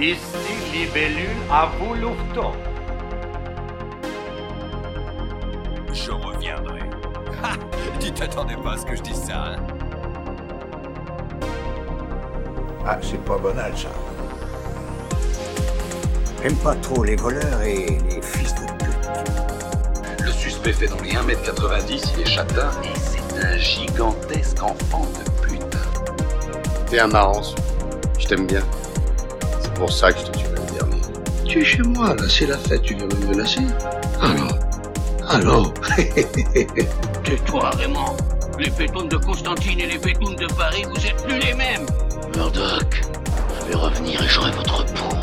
Ici Libellule à vous. Je reviendrai. Ha Tu t'attendais pas à ce que je dise ça, hein? Ah, c'est pas banal, ça. J'aime pas trop les voleurs et les fils de pute. Le suspect fait dans les 1m90, il est châtain et c'est un gigantesque enfant de pute. T'es un marrant, je t'aime bien. C'est pour ça que je te tuerai le dernier. Tu es chez moi, là, c'est la fête, tu viens me menacer Alors Alors Tais-toi, Raymond. Les pétounes de Constantine et les pétounes de Paris, vous êtes plus les mêmes. Murdoch, je vais revenir et j'aurai votre peau.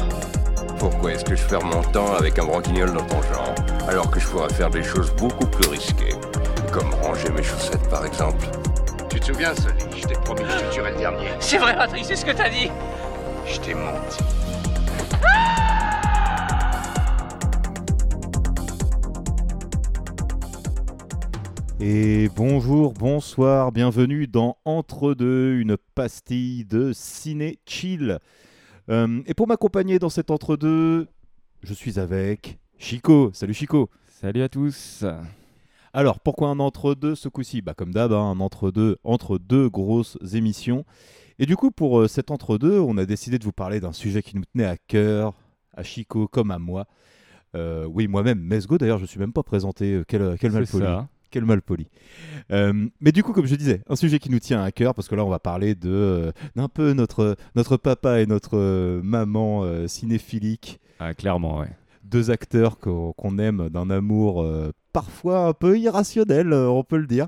Pourquoi est-ce que je perds mon temps avec un branquignol dans ton genre, alors que je pourrais faire des choses beaucoup plus risquées Comme ranger mes chaussettes, par exemple? Tu te souviens, Sully Je t'ai promis que je te tuerais le dernier. C'est vrai, Patrick, c'est ce que t'as dit. Je t'ai menti. Et bonjour, bonsoir, bienvenue dans Entre deux, une pastille de ciné chill. Euh, et pour m'accompagner dans cet Entre deux, je suis avec Chico. Salut Chico. Salut à tous. Alors, pourquoi un entre-deux ce coup-ci? Bah, Comme d'hab, hein, un entre-deux entre deux grosses émissions. Et du coup, pour euh, cet entre-deux, on a décidé de vous parler d'un sujet qui nous tenait à cœur, à Chico comme à moi. Euh, oui, moi-même, Mesgo, d'ailleurs, je ne suis même pas présenté. Euh, quel, ça. Quel mal poli. Euh, mais du coup, comme je disais, un sujet qui nous tient à cœur, parce que là, on va parler de euh, d'un peu notre, notre papa et notre euh, maman cinéphilique Ah, clairement, ouais. deux acteurs qu'on aime d'un amour parfois un peu irrationnel, on peut le dire.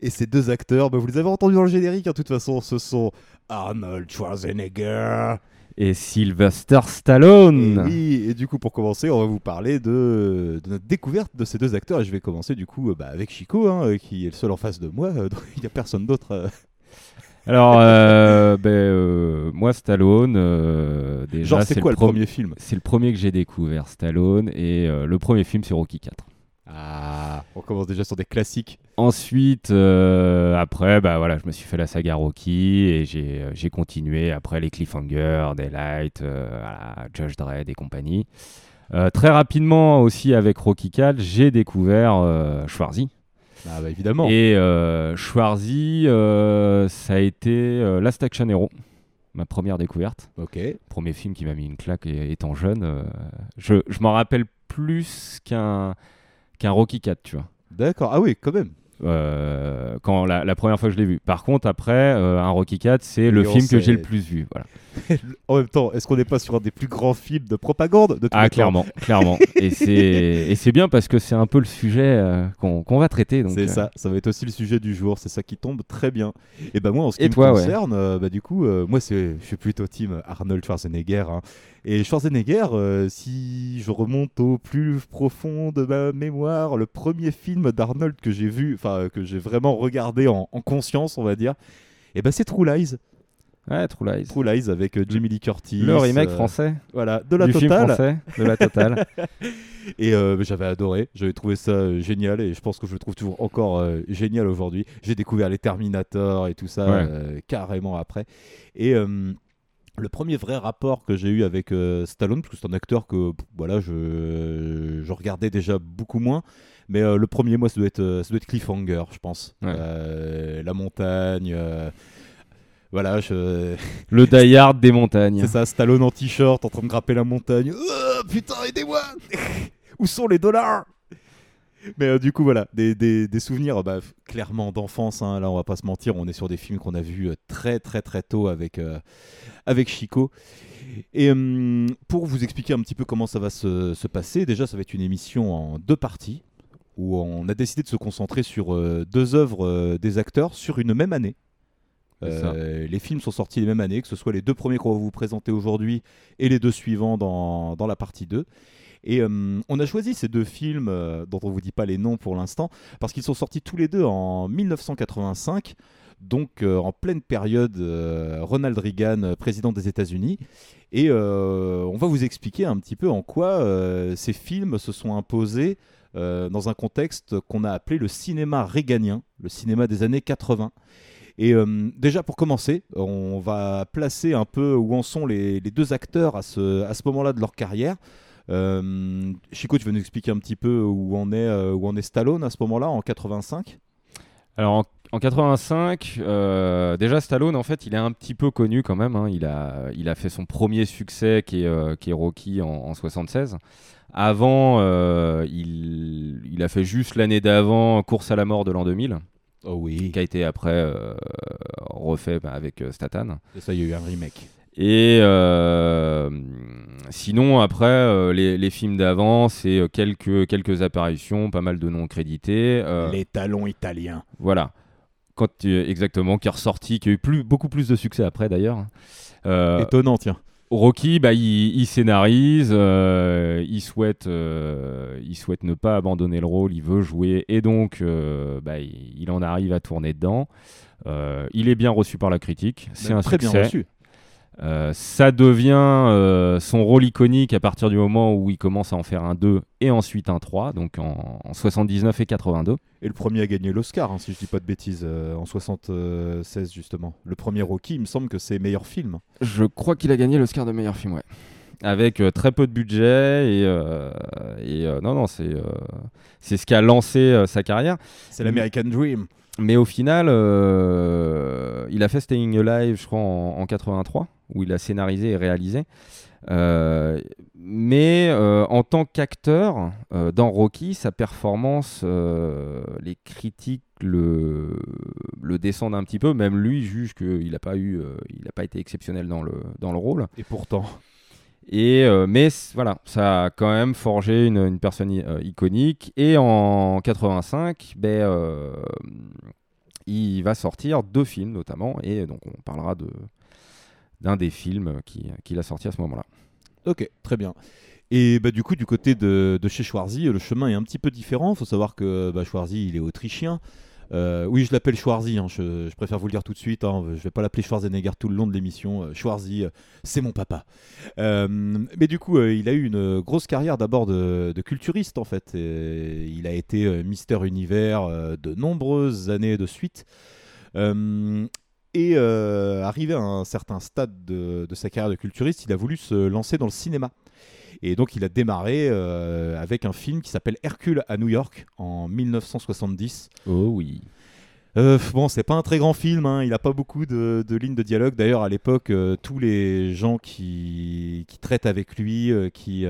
Et ces deux acteurs, bah, vous les avez entendus dans le générique, hein, de toute façon, ce sont Arnold Schwarzenegger. Et Sylvester Et Stallone. oui, et du coup, pour commencer, on va vous parler de, de notre découverte de ces deux acteurs. Et je vais commencer du coup bah, avec Chico, hein, euh, qui est le seul en face de moi. euh, donc il n'y a personne d'autre. euh. Alors, euh, ben, euh, moi, Stallone, euh, déjà, Genre, c'est quoi le pro- premier film? C'est le premier que j'ai découvert, Stallone, et le premier film, c'est Rocky 4. Ah, on commence déjà sur des classiques. Ensuite, euh, après, bah voilà, je me suis fait la saga Rocky et j'ai euh, continué après les Cliffhanger, Daylight, euh, voilà, Judge Dredd et compagnie. Euh, très rapidement aussi avec Rocky 4, j'ai découvert Schwarzy. Ah, bah, évidemment. Et Schwarzy, ça a été Last Action Hero, ma première découverte. Ok. Premier film qui m'a mis une claque et- étant jeune. euh, je je m'en rappelle plus qu'un qu'un Rocky 4, tu vois. D'accord. Ah oui, quand même. Euh, quand la, la première fois que je l'ai vu. Par contre, après, euh, un Rocky 4, c'est le film que j'ai le plus vu. Voilà. En même temps, est-ce qu'on n'est pas sur un des plus grands films de propagande de tous Ah, les temps clairement, clairement. Et c'est bien parce que c'est un peu le sujet euh, qu'on va traiter. C'est ça, ça va être aussi le sujet du jour, c'est ça qui tombe très bien. Et bah moi en ce qui Et me toi, ouais. concerne, euh, bah du coup, moi je suis plutôt team Arnold Schwarzenegger. hein. Et Schwarzenegger, euh, si je remonte au plus profond de ma mémoire, le premier film d'Arnold que j'ai vu, enfin que j'ai vraiment regardé en, en conscience, on va dire, et bah c'est True Lies. Ouais, True Lies. True Lies avec euh, Jamie Lee Curtis. Le remake euh, français Voilà, de la du film totale. français de la totale. Et euh, j'avais adoré, j'avais trouvé ça euh, génial et je pense que je le trouve toujours encore génial aujourd'hui. J'ai découvert les Terminator et tout ça Ouais. carrément après. Et le premier vrai rapport que j'ai eu avec euh, Stallone, parce que c'est un acteur que voilà, je, je regardais déjà beaucoup moins. Mais euh, le premier, moi, ça doit être, euh, ça doit être Cliffhanger, je pense. Ouais. Euh, la montagne. voilà, je... le Die Hard des montagnes. C'est ça, Stallone en t-shirt en train de grapper la montagne. Oh, putain, aidez-moi Où sont les dollars Mais euh, du coup, voilà, des, des- des souvenirs bah, clairement d'enfance. hein. Là, on va pas se mentir, on est sur des films qu'on a vus euh, très, très, très tôt avec, euh, avec Chico. Et hum, pour vous expliquer un petit peu comment ça va se, se passer, déjà, ça va être une émission en deux parties où on a décidé de se concentrer sur euh, deux œuvres euh, des acteurs sur une même année. Euh, les films sont sortis les mêmes années, que ce soit les deux premiers qu'on va vous présenter aujourd'hui et les deux suivants dans, dans la partie 2. Et euh, on a choisi ces deux films, euh, dont on ne vous dit pas les noms pour l'instant, parce qu'ils sont sortis tous les deux en 1985, donc euh, en pleine période euh, Ronald Reagan, euh, président des États-Unis. Et on va vous expliquer un petit peu en quoi ces films se sont imposés dans un contexte qu'on a appelé le cinéma réganien, le cinéma des années 80. Et déjà pour commencer, on va placer un peu où en sont les, deux acteurs à ce, à ce moment-là de leur carrière. Chico, tu veux nous expliquer un petit peu où on est, où on est Stallone à ce moment-là, en 85 Alors en, en 85, euh, déjà Stallone, en fait, il est un petit peu connu quand même. hein. Il, a, il a fait son premier succès qui est, euh, qui est Rocky en, en 76. Avant, euh, il, il a fait juste l'année d'avant Course à la mort de l'an 2000, Oh oui. qui a été après refait bah, avec Statham. Et ça, il y a eu un remake. Et euh, sinon, après, euh, les, les films d'avant, c'est euh, quelques, quelques apparitions, pas mal de noms crédités. euh, Les talons italiens. Voilà. Quand, exactement, qui est ressorti, qui a eu plus, beaucoup plus de succès après d'ailleurs. Étonnant, tiens. Rocky, bah, il, il scénarise, euh, il, souhaite, euh, il souhaite ne pas abandonner le rôle, il veut jouer, et donc euh, bah, il, il en arrive à tourner dedans. Il est bien reçu par la critique, c'est un très succès. bien reçu. Euh, ça devient euh, son rôle iconique à partir du moment où il commence à en faire un 2 et ensuite un 3, donc en, en 79 et 82. Et le premier a gagné l'Oscar, hein, si je dis pas de bêtises, euh, en 76 justement. Le premier Rocky, il me semble que c'est meilleur film. Je crois qu'il a gagné l'Oscar de meilleur film, ouais. Avec euh, très peu de budget et, euh, et euh, non, non, c'est euh, c'est ce qui a lancé euh, sa carrière. C'est l'American Dream. Mais au final, euh, il a fait Staying Alive, je crois, en, en 83, où il a scénarisé et réalisé. Euh, mais euh, en tant qu'acteur, dans Rocky, sa performance, les critiques le, descendent un petit peu. Même lui juge qu'il n'a pas, été exceptionnel dans le rôle. Et pourtant, Et, euh, mais voilà, ça a quand même forgé une, personne euh, iconique. Et en 85, ben, euh, il va sortir deux films notamment. Et donc on parlera de d'un des films qui- qu'il a sorti à ce moment-là. ok, très bien. Et bah, du coup, du côté de, de chez Schwarzy, le chemin est un petit peu différent. Il faut savoir que bah, Schwarzy, il est autrichien. Euh, oui, je l'appelle Schwarzy, hein, je, préfère vous le dire tout de suite. Hein, je vais pas l'appeler Schwarzenegger tout le long de l'émission. Euh, Schwarzy, euh, c'est mon papa. Euh, mais du coup, il a eu une grosse carrière d'abord de, culturiste en fait. Il a été Mister Univers de nombreuses années de suite. Et arrivé à un certain stade de, de sa carrière de culturiste, il a voulu se lancer dans le cinéma. Et donc il a démarré euh, avec un film qui s'appelle Hercule à New York en 1970. Oh oui. Euh, bon, c'est pas un très grand film, hein, il a pas beaucoup de, de lignes de dialogue. D'ailleurs, à l'époque, euh, tous les gens qui, qui traitent avec lui, euh, qui,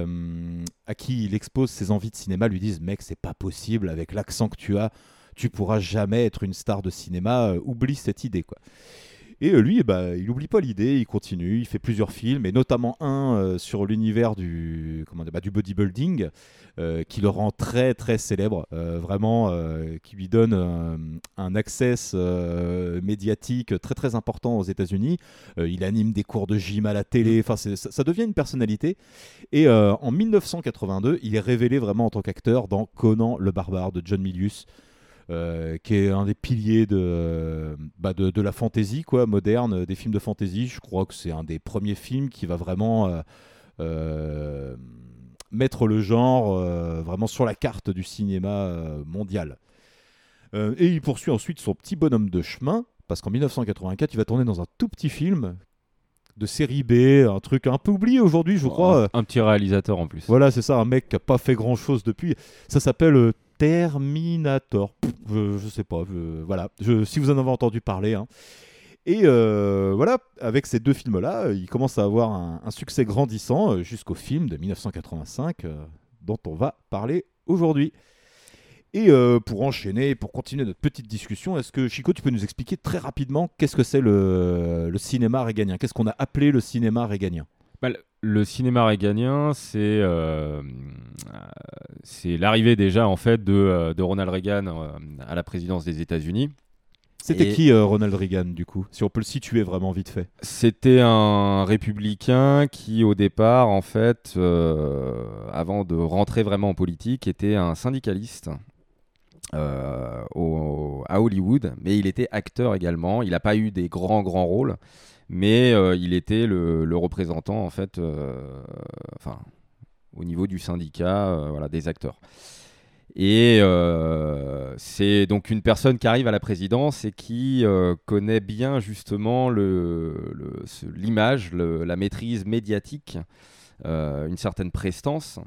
à qui il expose ses envies de cinéma, lui disent Mec, c'est pas possible, avec l'accent que tu as, tu pourras jamais être une star de cinéma, oublie cette idée. quoi. Et euh, lui, ben, il oublie pas l'idée, il continue, il fait plusieurs films, et notamment un euh, sur l'univers du, comment bah, du bodybuilding, euh, qui le rend très très célèbre, euh, vraiment, qui lui donne un access euh, médiatique très très important aux États-Unis. Il anime des cours de gym à la télé, enfin c'est- ça, ça devient une personnalité. Et en 1982, il est révélé vraiment en tant qu'acteur dans Conan le barbare de John Milius. Euh, qui est un des piliers de, bah, de, de la fantasy quoi, moderne, des films de fantasy. Je crois que c'est un des premiers films qui va vraiment euh, euh, mettre le genre euh, vraiment sur la carte du cinéma euh, mondial. Euh, et il poursuit ensuite son petit bonhomme de chemin, parce qu'en 1984, il va tourner dans un tout petit film de série B, un truc un peu oublié aujourd'hui, je crois. Un, un petit réalisateur en plus. Voilà, c'est ça, un mec qui a pas fait grand chose depuis. Ça s'appelle euh, Terminator. Je, je sais pas, voilà. Si vous en avez entendu parler. hein. Et euh, voilà, avec ces deux films-là, euh, il commence à avoir un, succès grandissant euh, jusqu'au film de 1985 euh, dont on va parler aujourd'hui. Et pour enchaîner, pour continuer notre petite discussion, est-ce que Chico, tu peux nous expliquer très rapidement qu'est-ce que c'est le, le cinéma réganien? Qu'est-ce qu'on a appelé le cinéma réganien? Bah, le- cinéma réganien, c'est euh, c'est l'arrivée déjà en fait de, euh, de Ronald Reagan euh, à la présidence des États-Unis. C'était qui euh, Ronald Reagan du coup Si on peut le situer vraiment vite fait? C'était un républicain qui, au départ, en fait, euh, avant de rentrer vraiment en politique, était un syndicaliste au- à Hollywood, mais il était acteur également. Il n'a pas eu des grands, grands rôles, mais euh, il était le, représentant, en fait, euh, au niveau du syndicat, euh, voilà, des acteurs. Et c'est donc une personne qui arrive à la présidence et qui connaît bien justement l'image, la maîtrise médiatique, une certaine prestance.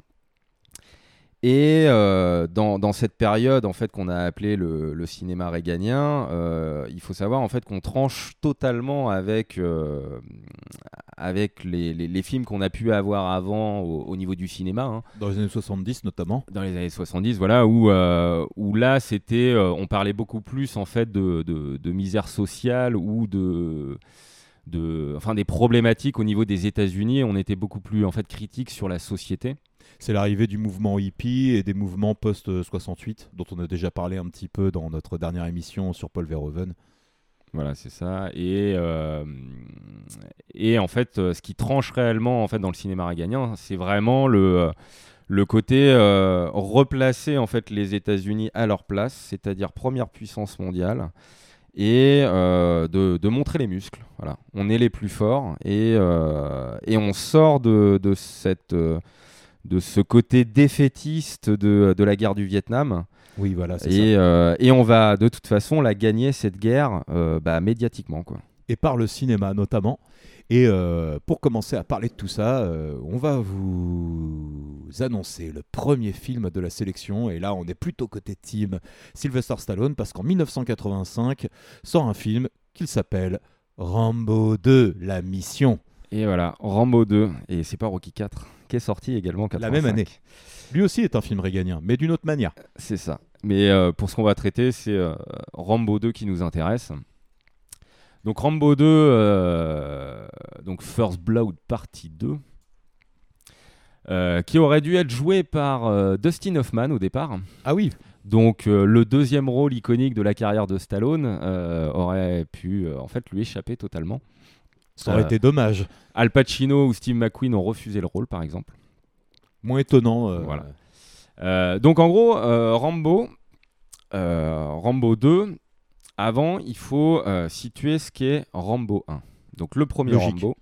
Et euh, dans, dans cette période en fait qu'on a appelé le, le cinéma réganien, euh, il faut savoir en fait qu'on tranche totalement avec euh, avec les, les- les films qu'on a pu avoir avant au, au niveau du cinéma. hein Dans les années 70 notamment. dans les années 70, voilà, où, où là, c'était, on parlait beaucoup plus en fait de, de- de misère sociale ou de, de, enfin, des problématiques au niveau des États-Unis. On était beaucoup plus en fait critique sur la société. C'est l'arrivée du mouvement hippie et des mouvements post-68, dont on a déjà parlé un petit peu dans notre dernière émission sur Paul Verhoeven. Voilà, c'est ça. Et, euh, et en fait, euh, ce qui tranche réellement en fait dans le cinéma réganien, c'est vraiment le le côté euh, replacer en fait les États-Unis à leur place, c'est-à-dire première puissance mondiale, et euh, de, de montrer les muscles. Voilà, on est les plus forts et, euh, et on sort de, de cette de ce côté défaitiste de, de la guerre du Vietnam. Oui, voilà, c'est Et, ça. euh, et on va de toute façon la gagner cette guerre bah, médiatiquement quoi. Et par le cinéma notamment. Et euh, pour commencer à parler de tout ça, euh, on va vous annoncer le premier film de la sélection. Et là, on est plutôt côté team Sylvester Stallone, parce qu'en 1985 sort un film qu'il s'appelle Rambo 2, La Mission. Et voilà, Rambo 2 et c'est pas Rocky 4 qui est sorti également en La même 85. année. Lui aussi est un film réganien, mais d'une autre manière. C'est ça. Mais euh, pour ce qu'on va traiter, c'est Rambo 2 qui nous intéresse. Donc Rambo 2, euh, donc First Blood Partie 2, euh, qui aurait dû être joué par euh, Dustin Hoffman au départ. Ah oui, Donc le deuxième rôle iconique de la carrière de Stallone aurait pu en fait lui échapper totalement. ça aurait été dommage. Al Pacino ou Steve McQueen ont refusé le rôle par exemple. Moins étonnant. Voilà. Donc en gros, Rambo, Rambo 2, avant, il faut euh, situer ce qu'est Rambo 1. Donc le premier Logique. Rambo,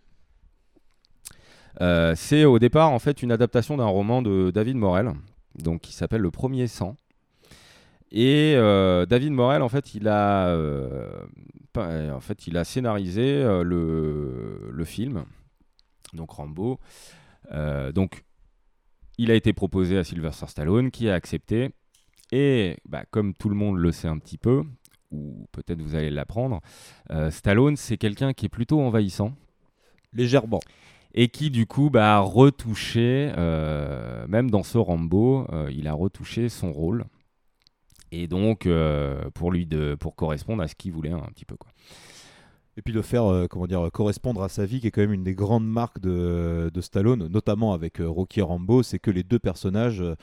euh, c'est au départ en fait une adaptation d'un roman de David Morel, donc qui s'appelle Le Premier Sang. Et euh, David Morel, en fait, il a, pas- en fait, il a scénarisé le, le film, donc Rambo. Donc il a été proposé à Sylvester Stallone, qui a accepté. Et bah, comme tout le monde le sait un petit peu, ou peut-être vous allez l'apprendre, euh, Stallone, c'est quelqu'un qui est plutôt envahissant Légèrement. et qui du coup bah, a retouché, euh, même dans ce Rambo, euh, il a retouché son rôle. Et donc, euh, pour lui, de, pour correspondre à ce qu'il voulait un, petit peu. Quoi. Et puis de faire euh, comment dire, correspondre à sa vie, qui est quand même une des grandes marques de, de Stallone, notamment avec euh, Rocky et Rambo, c'est que les deux personnages euh,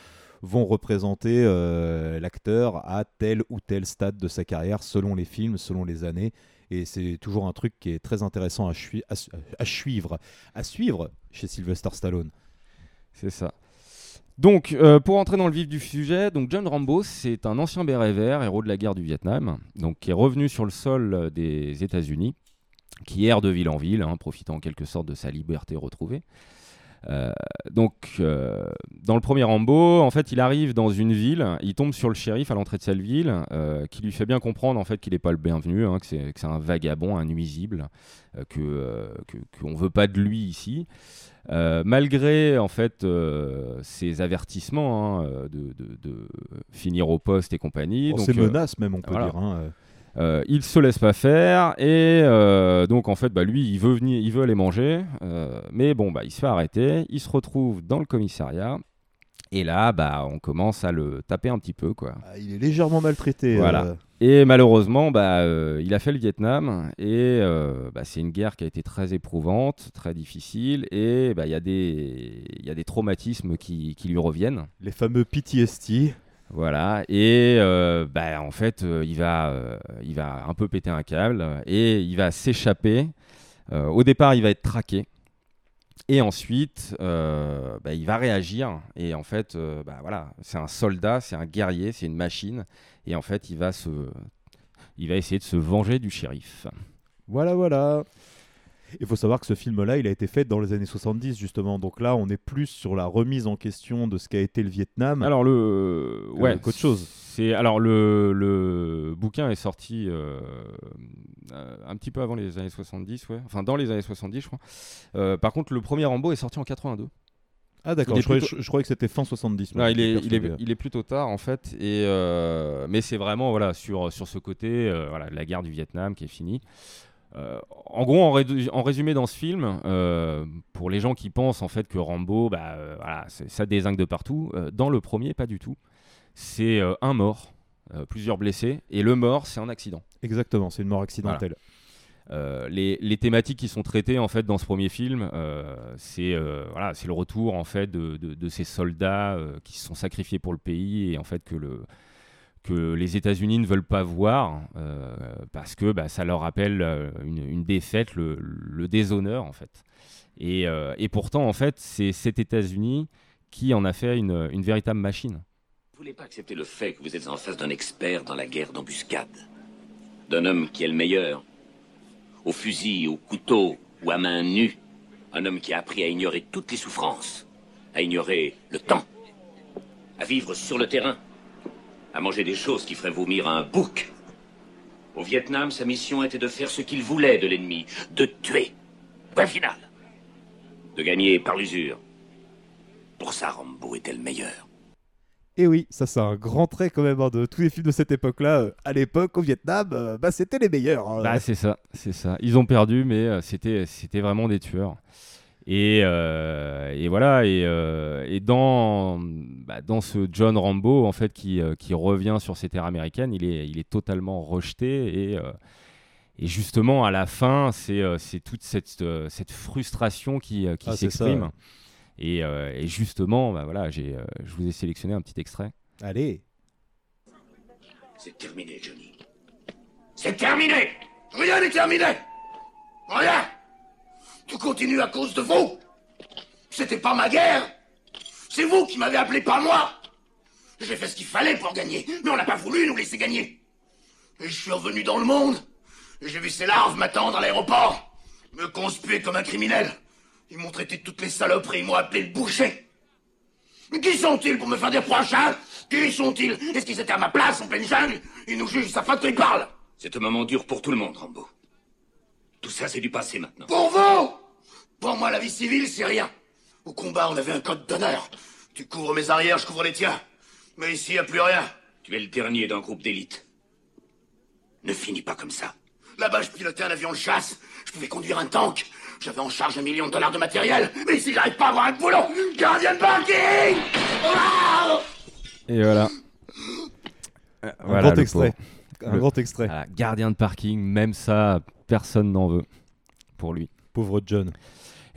vont représenter euh, l'acteur à tel ou tel stade de sa carrière, selon les films, selon les années. Et c'est toujours un truc qui est très intéressant à, suivre, à suivre chez Sylvester Stallone. C'est ça. Donc, euh, pour entrer dans le vif du sujet, donc John Rambo, c'est un ancien béret vert, héros de la guerre du Vietnam, donc qui est revenu sur le sol euh, des États-Unis, qui erre de ville en ville, hein, profitant en quelque sorte de sa liberté retrouvée. Euh, donc, euh, dans le premier Rambo, en fait, il arrive dans une ville, il tombe sur le shérif à l'entrée de cette ville, euh, qui lui fait bien comprendre en fait qu'il n'est pas le bienvenu, hein, que c'est que c'est un vagabond, un nuisible, que qu'on veut pas de lui ici. Malgré en fait ces avertissements hein, de, de- de finir au poste et compagnie, Bon, donc, c'est euh, menace même, on peut voilà. dire. hein, euh. il se laisse pas faire et euh, donc en fait bah, lui il veut venir, il veut aller manger, euh, mais bon bah il se fait arrêter, il se retrouve dans le commissariat et là bah on commence à le taper un petit peu quoi. Ah, il est légèrement maltraité. Voilà. euh. Et malheureusement, bah, euh, il a fait le Vietnam et euh, bah, c'est une guerre qui a été très éprouvante, très difficile et bah, il y, a des- il y a des traumatismes qui, qui lui reviennent. Les fameux PTSD. Voilà, et euh, bah, en fait, euh, il, va, euh, il va un peu péter un câble et il va s'échapper. Au départ, il va être traqué. Et ensuite, bah, il va réagir. Et en fait, bah, voilà, c'est un soldat, c'est un guerrier, c'est une machine. Et en fait, il va, se... il va essayer de se venger du shérif. Voilà, voilà. Il faut savoir que ce film-là, il a été fait dans les années 70 justement. Donc là, on est plus sur la remise en question de ce qu'a été le Vietnam. Alors le ouais qu'autre chose. C'est alors le, le bouquin est sorti euh, euh, un petit peu avant les années 70, ouais. Enfin dans les années 70, je crois. Euh, par contre, le premier Rambo est sorti en 82. Ah d'accord, je, croyais- plutôt- je- je croyais que c'était fin 70. moi, Non, il est, il, est, il est plutôt tard en fait, et euh, mais c'est vraiment voilà sur, sur ce côté voilà de la guerre du Vietnam qui est finie. Euh, en gros, en, résumé dans ce film, euh, pour les gens qui pensent en fait que Rambo, bah, euh, voilà, ça désingue de partout, dans le premier, pas du tout. C'est un mort, plusieurs blessés, et le mort, c'est un accident. Exactement, c'est une mort accidentelle. Les, les thématiques qui sont traitées en fait dans ce premier film, c'est voilà, c'est le retour en fait de, de- de ces soldats qui se sont sacrifiés pour le pays et en fait que le que les États-Unis ne veulent pas voir euh, parce que bah, ça leur rappelle euh, une, défaite, le, déshonneur en fait. Et, euh, et pourtant en fait c'est cet États-Unis qui en a fait une, véritable machine. Vous voulez pas accepter le fait que vous êtes en face d'un expert dans la guerre d'embuscade D'un homme qui est le meilleur Au fusil, au couteau ou à main nue Un homme qui a appris à ignorer toutes les souffrances, à ignorer le temps, à vivre sur le terrain, à manger des choses qui feraient vomir un bouc. Au Vietnam, sa mission était de faire ce qu'il voulait de l'ennemi, de tuer. Point final. De gagner par l'usure. Pour ça, Rambo était le meilleur. Et oui, ça c'est un grand trait quand même hein, de tous les films de cette époque-là. Euh, à l'époque, au Vietnam, euh, bah, c'était les meilleurs. hein. Bah, c'est ça, c'est ça. Ils ont perdu, mais euh, c'était, c'était vraiment des tueurs. Et, euh, et voilà, et, euh, et dans, bah, dans ce John Rambo, en fait, qui, euh, qui revient sur ces terres américaines, il est, il est totalement rejeté. Et, euh, et justement, à la fin, c'est, euh, toute cette, euh, cette frustration qui, euh, qui Ah, s'exprime. Et, euh, et justement, bah, voilà, euh, je vous ai sélectionné un petit extrait. Allez. C'est terminé, Johnny. C'est terminé Rien n'est terminé Rien Tout continue à cause de vous C'était pas ma guerre C'est vous qui m'avez appelé, pas moi J'ai fait ce qu'il fallait pour gagner, mais on n'a pas voulu nous laisser gagner. Et je suis revenu dans le monde, et j'ai vu ces larves m'attendre à l'aéroport, me conspuer comme un criminel. Ils m'ont traité de toutes les saloperies, ils m'ont appelé le boucher. Mais Qui sont-ils pour me faire dire prochain Qui sont-ils? Est-ce qu'ils étaient à ma place en pleine jungle? Ils nous jugent, ça fait qu'ils parlent C'est un moment dur pour tout le monde, Rambo. Tout ça, c'est du passé maintenant. Pour vous Pour moi, la vie civile, c'est rien. Au combat, on avait un code d'honneur. Tu couvres mes arrières, je couvre les tiens. Mais ici, y a plus rien. Tu es le dernier d'un groupe d'élite. Ne finis pas comme ça. Là-bas, je pilotais un avion de chasse. Je pouvais conduire un tank. J'avais en charge un million de dollars de matériel. Mais ici, j'arrive pas à avoir un boulot. Gardien de parking Et voilà. Euh, Un voilà, grand le extrait. pauvre. Un Le- grand extrait. Voilà, gardien de parking, même ça, personne n'en veut pour lui. Pauvre John.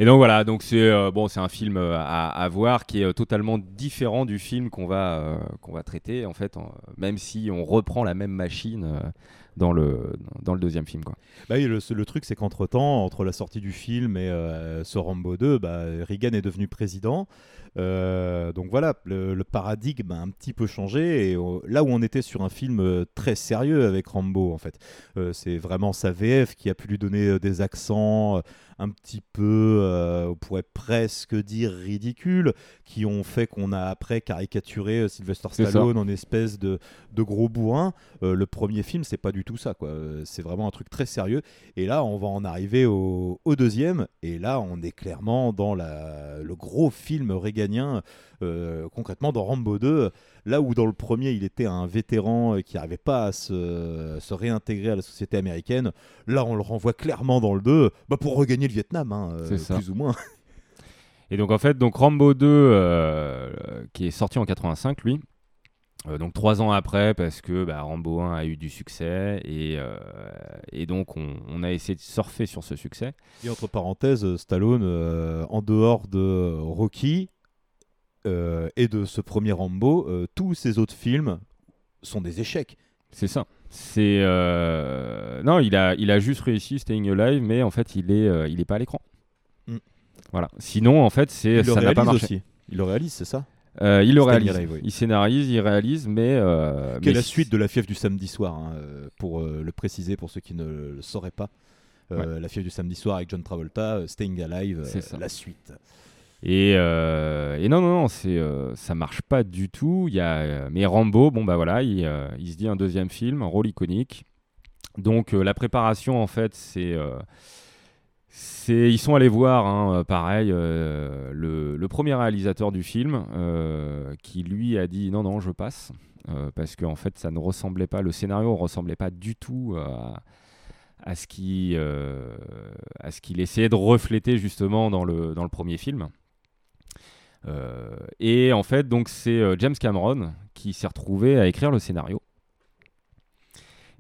Et donc voilà, donc c'est euh, bon, c'est un film euh, à, voir qui est euh, totalement différent du film qu'on va qu'on va traiter en fait, même si on reprend la même machine dans le dans le deuxième film. Bah oui, le, truc, c'est qu'entre temps, entre la sortie du film et ce Rambo 2, bah, Reagan est devenu président. Donc voilà, le, paradigme a un petit peu changé. Et là où on était sur un film très sérieux avec Rambo, en fait, c'est vraiment sa VF qui a pu lui donner des accents un petit peu, euh, on pourrait presque dire ridicules, qui ont fait qu'on a après caricaturé euh, Sylvester. Stallone en espèce de, de gros bourrin. Euh, le premier film, c'est pas du tout ça, quoi. C'est vraiment un truc très sérieux. Et là, on va en arriver au, au deuxième. Et là, on est clairement dans la, le gros film réganien, euh, concrètement dans Rambo 2. Là où dans le premier, il était un vétéran euh, qui n'arrivait pas à se, se réintégrer à la société américaine, là, on le renvoie clairement dans le 2 bah, pour regagner le Vietnam, hein, euh, ça. plus ou moins. Et donc en fait, donc Rambo 2, euh, qui est sorti en 85, lui. euh, donc trois ans après, parce que bah, Rambo 1 a eu du succès et, euh, et donc on, on a essayé de surfer sur ce succès. Et entre parenthèses, Stallone, euh, en dehors de Rocky euh, et de ce premier Rambo, euh, tous ses autres films sont des échecs. C'est ça. C'est euh, non, il a il a juste réussi Staying Alive, mais en fait il est euh, il est pas à l'écran. Mm. Voilà. Sinon en fait c'est ça n'a pas marché. aussi. Il le réalise, c'est ça? Euh, il le réalise. Alive, oui. Il scénarise, il réalise, mais euh, Qui est la suite de La fièvre du samedi soir, hein, euh, pour euh, le préciser pour ceux qui ne le sauraient pas. Euh, La fièvre du samedi soir avec John Travolta, euh, Staying Alive, euh, la suite. Et, euh, et non, non, non, c'est, euh, ça marche pas du tout. Y a, euh, mais Rambo, bon bah voilà, il, euh, il se dit un deuxième film, un rôle iconique. Donc la préparation, en fait, c'est, ils sont allés voir, hein, pareil, le, premier réalisateur du film, qui lui a dit non, non, je passe, parce qu'en fait, ça ne ressemblait pas, le scénario ressemblait pas du tout à ce qu'il essayait de refléter justement dans le, dans le premier film. Euh, et en fait, donc c'est euh, James Cameron qui s'est retrouvé à écrire le scénario.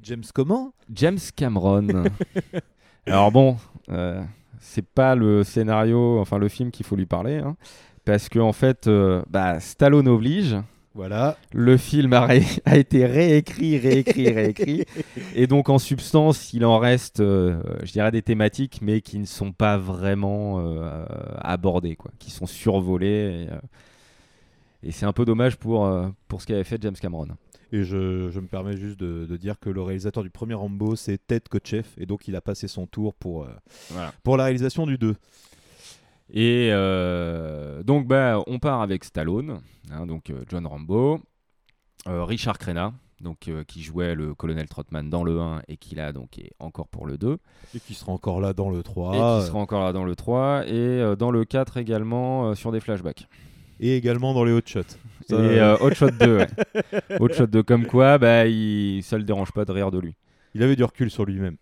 James comment? James Cameron. Alors bon, euh, c'est pas le scénario, enfin le film qu'il faut lui parler, hein, parce que en fait, euh, bah, Stallone oblige. Voilà. Le film a, ré- a été réécrit, réécrit, réécrit. Et donc, en substance, il en reste, euh, je dirais, des thématiques, mais qui ne sont pas vraiment euh, abordées, quoi, qui sont survolées. Et, euh, et c'est un peu dommage pour, euh, pour ce qu'avait fait James Cameron. Et je, je me permets juste de, de dire que le réalisateur du premier Rambo, c'est Ted Kotcheff, et donc il a passé son tour pour, euh, Voilà. pour la réalisation du 2. Et euh, donc, bah, on part avec Stallone, hein, donc euh, John Rambo, euh, Richard Crenna, donc, euh, qui jouait le colonel Trotman dans le 1 et qui là donc est encore pour le 2. Et qui sera encore là dans le 3. Et qui sera encore là dans le 3 et dans le 4 également sur des flashbacks. Et également dans les hot shots. Et Hot Shot 2, ouais. Hot Shot 2 comme quoi, bah, il... ça le dérange pas de rire de lui. Il avait du recul sur lui-même.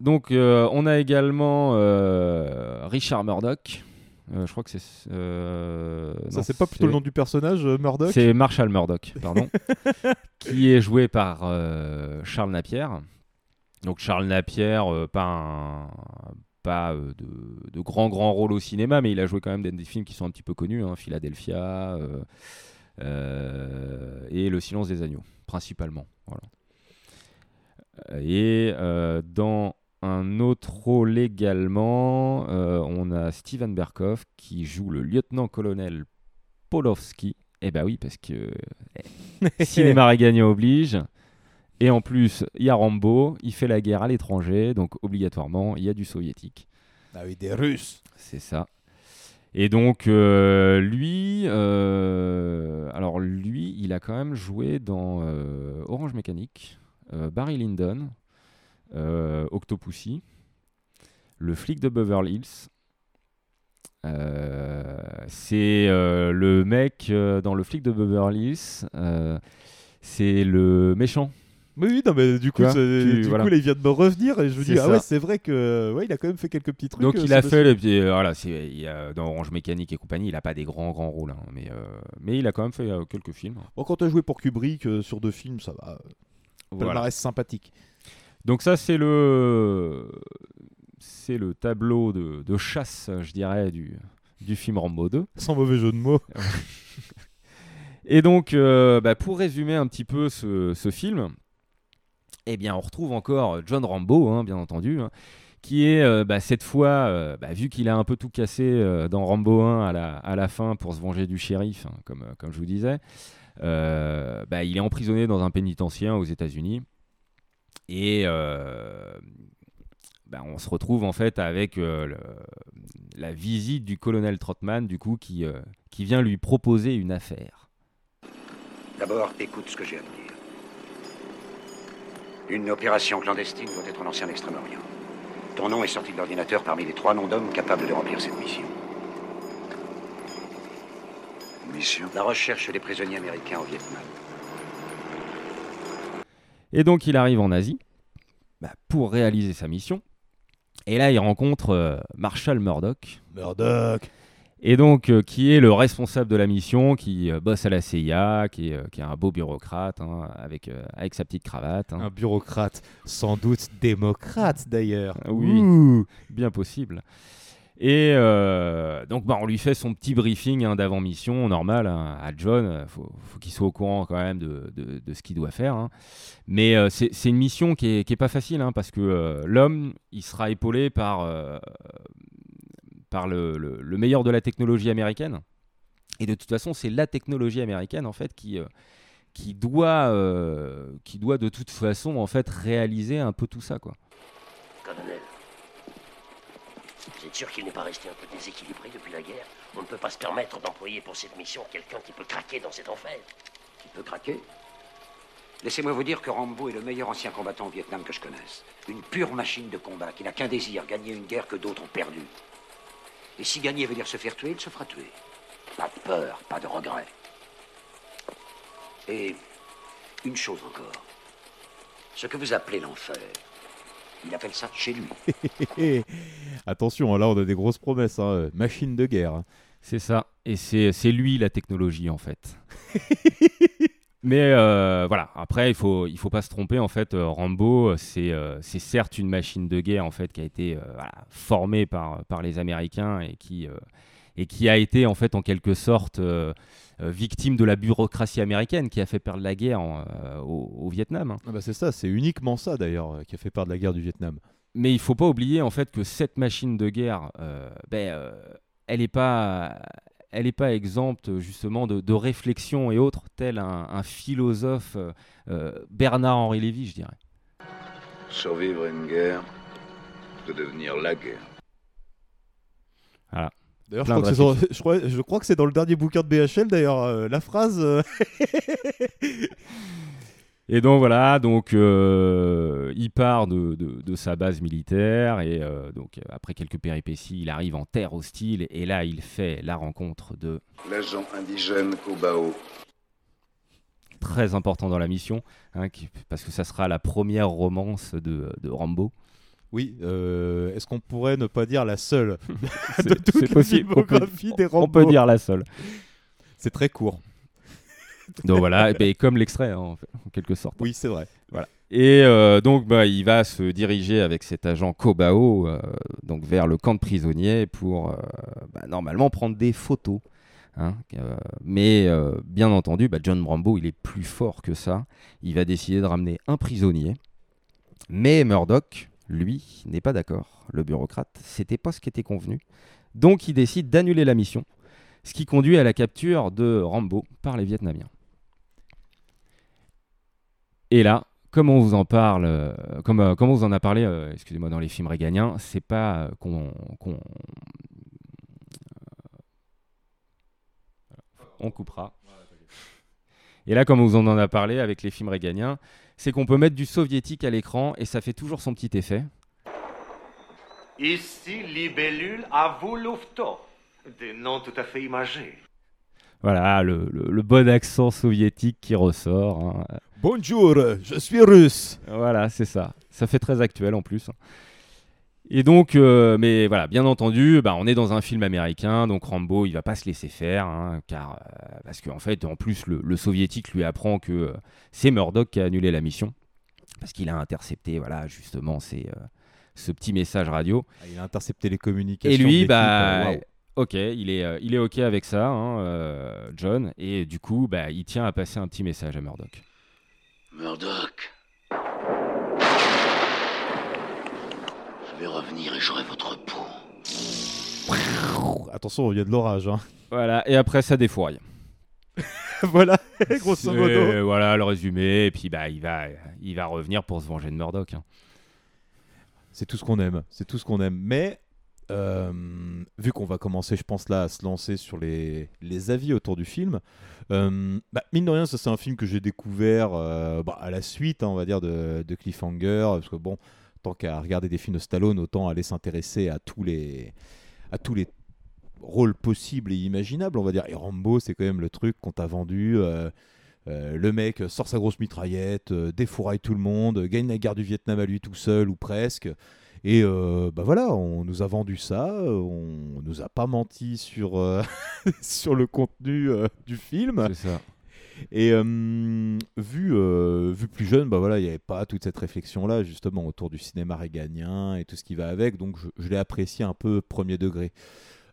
Donc euh, on a également euh, Richard Murdoch. Euh, je crois que c'est... Ça, c'est pas plutôt le nom du personnage, Murdoch C'est Marshall Murdoch, pardon. qui est joué par Charles Napier. Donc Charles Napier, euh, pas, un- pas de, de grands grands rôles au cinéma, mais il a joué quand même dans des films qui sont un petit peu connus, hein, Philadelphia euh, euh, et Le Silence des agneaux, principalement. Voilà. Et euh, dans un autre rôle également, euh, on a Steven Berkoff qui joue le lieutenant-colonel Polowski. Eh ben oui, parce que eh, cinéma réganien oblige. Et en plus, il y a Rambo, il fait la guerre à l'étranger, donc obligatoirement, il y a du soviétique. Ah oui, des Russes. C'est ça. Et donc, euh, lui, euh, alors lui, il a quand même joué dans euh, Orange Mécanique, euh, Barry Lyndon, euh, Octopussy, Le flic de Beverly Hills. Euh, c'est euh, le mec euh, dans Le flic de Beverly Hills, euh, c'est le méchant. Oui, oui, non, mais du coup, Tu tu- du voilà. coup là, il vient de me revenir et je me dis, ah ouais, c'est vrai que ouais, il a quand même fait quelques petits trucs. Donc euh, il a fait les euh, voilà, il a- dans Orange Mécanique et compagnie, il a pas des grands grands rôles, hein, mais euh, mais il a quand même fait euh, quelques films. Bon, quand t'as joué pour Kubrick euh, sur deux films, ça va. Voilà. Palmarès sympathique. Donc ça c'est le c'est le tableau de, de chasse, je dirais, du du film Rambo 2. Sans mauvais jeu de mots. Et donc, euh, bah, pour résumer un petit peu ce, ce film, eh bien, on retrouve encore John Rambo, hein, bien entendu, hein, qui est euh, bah, cette fois, euh, bah, vu qu'il a un peu tout cassé dans Rambo 1 à la, à la fin pour se venger du shérif, hein, comme, comme je vous disais, il est emprisonné dans un pénitentiaire aux États-Unis. Et euh, bah, on se retrouve en fait avec euh, le- la visite du colonel Trotman, du coup, qui, euh, qui vient lui proposer une affaire. D'abord, écoute ce que j'ai à te dire. Une opération clandestine doit être lancée en Extrême-Orient. Ton nom est sorti de l'ordinateur parmi les trois noms d'hommes capables de remplir cette mission. Mission? La recherche des prisonniers américains au Vietnam. Et donc il arrive en Asie bah, pour réaliser sa mission. Et là, il rencontre euh, Marshall Murdoch. Murdoch. Et donc, euh, qui est le responsable de la mission, qui euh, bosse à la CIA, qui est, qui est un beau bureaucrate, hein, avec, avec sa petite cravate. hein. Un bureaucrate, sans doute démocrate d'ailleurs. Oui. Ouh. bien possible. Et euh, donc, bah, on lui fait son petit briefing hein, d'avant-mission, normal, hein, à John. Il faut, faut qu'il soit au courant quand même de, ce qu'il doit faire. hein. Mais euh, c'est une mission qui est, qui est pas facile, parce que euh, l'homme, il sera épaulé par, le, le- le meilleur de la technologie américaine. Et de toute façon, c'est la technologie américaine, en fait, qui... doit, qui doit de toute façon en fait réaliser un peu tout ça. Vous êtes sûr qu'il n'est pas resté un peu déséquilibré depuis la guerre On ne peut pas se permettre d'employer pour cette mission quelqu'un qui peut craquer dans cet enfer. Qui peut craquer Laissez-moi vous dire que Rambo est le meilleur ancien combattant au Vietnam que je connaisse. Une pure machine de combat qui n'a qu'un désir, gagner une guerre que d'autres ont perdue. Et si gagner veut dire se faire tuer, il se fera tuer. Pas de peur, pas de regret. Et une chose encore. Ce que vous appelez l'enfer, il appelle ça chez lui. Attention, hein, là on a des grosses promesses. hein. Machine de guerre. hein. C'est ça. Et c'est c'est lui la technologie en fait. Mais euh, voilà, après il faut il faut pas se tromper en fait. euh, Rambo, c'est euh, c'est certes une machine de guerre en fait qui a été euh, voilà, formée par par les Américains et qui euh, et qui a été en fait en quelque sorte victime de la bureaucratie américaine qui a fait perdre la guerre en, euh, au, au Vietnam. hein. Ah bah c'est ça, c'est uniquement ça d'ailleurs euh, qui a fait part de la guerre du Vietnam. Mais il faut pas oublier en fait que cette machine de guerre, euh, ben, euh, elle n'est pas, elle est pas exempte justement de, de réflexion et autres, tel un, un philosophe euh, euh, Bernard-Henri Lévy, je dirais. Survivre à une guerre, de devenir la guerre. Voilà. D'ailleurs, je, crois que c'est dans- je crois, je crois que c'est dans le dernier bouquin de BHL d'ailleurs, euh, la phrase. euh, Et donc voilà, donc euh, il part de, de- de sa base militaire et euh, donc après quelques péripéties, il arrive en terre hostile et là il fait la rencontre de L'agent indigène Kobao. très important dans la mission, hein, qui- parce que ça sera la première romance de, de Rambo. Oui, euh, est-ce qu'on pourrait ne pas dire la seule de C'est- toute la on filmographie des On Rambo peut dire la seule. C'est très court. Donc voilà, et ben, comme l'extrait hein, en, fait, en quelque sorte. Oui, c'est vrai. Voilà. Et euh, donc bah, il va se diriger avec cet agent Kobao euh, donc vers le camp de prisonniers pour bah, normalement prendre des photos. hein. Euh, mais euh, bien entendu, bah, John Rambo il est plus fort que ça. Il va décider de ramener un prisonnier. Mais Murdoch, lui, n'est pas d'accord. Le bureaucrate, c'était pas ce qui était convenu. Donc il décide d'annuler la mission, ce qui conduit à la capture de Rambo par les Vietnamiens. Et là, comme on vous en parle, euh, comme, euh, comme on vous en a parlé, euh, excusez-moi, dans les films réganiens, c'est pas qu'on- on coupera. Et là, comme on vous en a parlé avec les films réganiens, c'est qu'on peut mettre du soviétique à l'écran et ça fait toujours son petit effet. Ici, libellule à vous louveteau. Des noms tout à fait imagés. Voilà, le, le- le bon accent soviétique qui ressort. hein. Bonjour, je suis russe. Voilà, c'est ça. Ça fait très actuel en plus. Et donc, euh, mais voilà, bien entendu, bah, on est dans un film américain, donc Rambo, il va pas se laisser faire, hein, car euh, parce qu'en fait, en plus, le, le soviétique lui apprend que euh, c'est Murdoch qui a annulé la mission, parce qu'il a intercepté, voilà, justement, c'est euh, ce petit message radio. Ah, Il a intercepté les communications. Et lui, bah, ok, il est, euh, il est ok avec ça, hein, euh, John, et du coup, bah, il tient à passer un petit message à Murdoch. Murdoch. Je vais revenir et j'aurai votre peau. Attention, il y a de l'orage. hein. Voilà, et après ça défouraille. voilà, grosso modo. Voilà le résumé, et puis bah, il, va, il va revenir pour se venger de Murdoch. hein. C'est tout ce qu'on aime. C'est tout ce qu'on aime. Mais euh, vu qu'on va commencer, je pense là, à se lancer sur les, les avis autour du film, euh, bah, mine de rien, ça c'est un film que j'ai découvert euh, bah, à la suite, hein, on va dire, de, de Cliffhanger, parce que bon, tant qu'à regarder des films de Stallone, autant aller s'intéresser à tous les à tous les rôles possibles et imaginables, on va dire. Et Rambo, c'est quand même le truc qu'on t'a vendu. euh, euh, le mec sort sa grosse mitraillette, euh, défouraille tout le monde, gagne la guerre du Vietnam à lui tout seul ou presque. Et euh, bah voilà, on nous a vendu ça, on nous a pas menti sur, sur le contenu du film. C'est ça. Et euh, vu, euh, vu plus jeune, bah voilà, il n'y avait pas toute cette réflexion-là, justement, autour du cinéma réganien et tout ce qui va avec. Donc je, je l'ai apprécié un peu premier degré.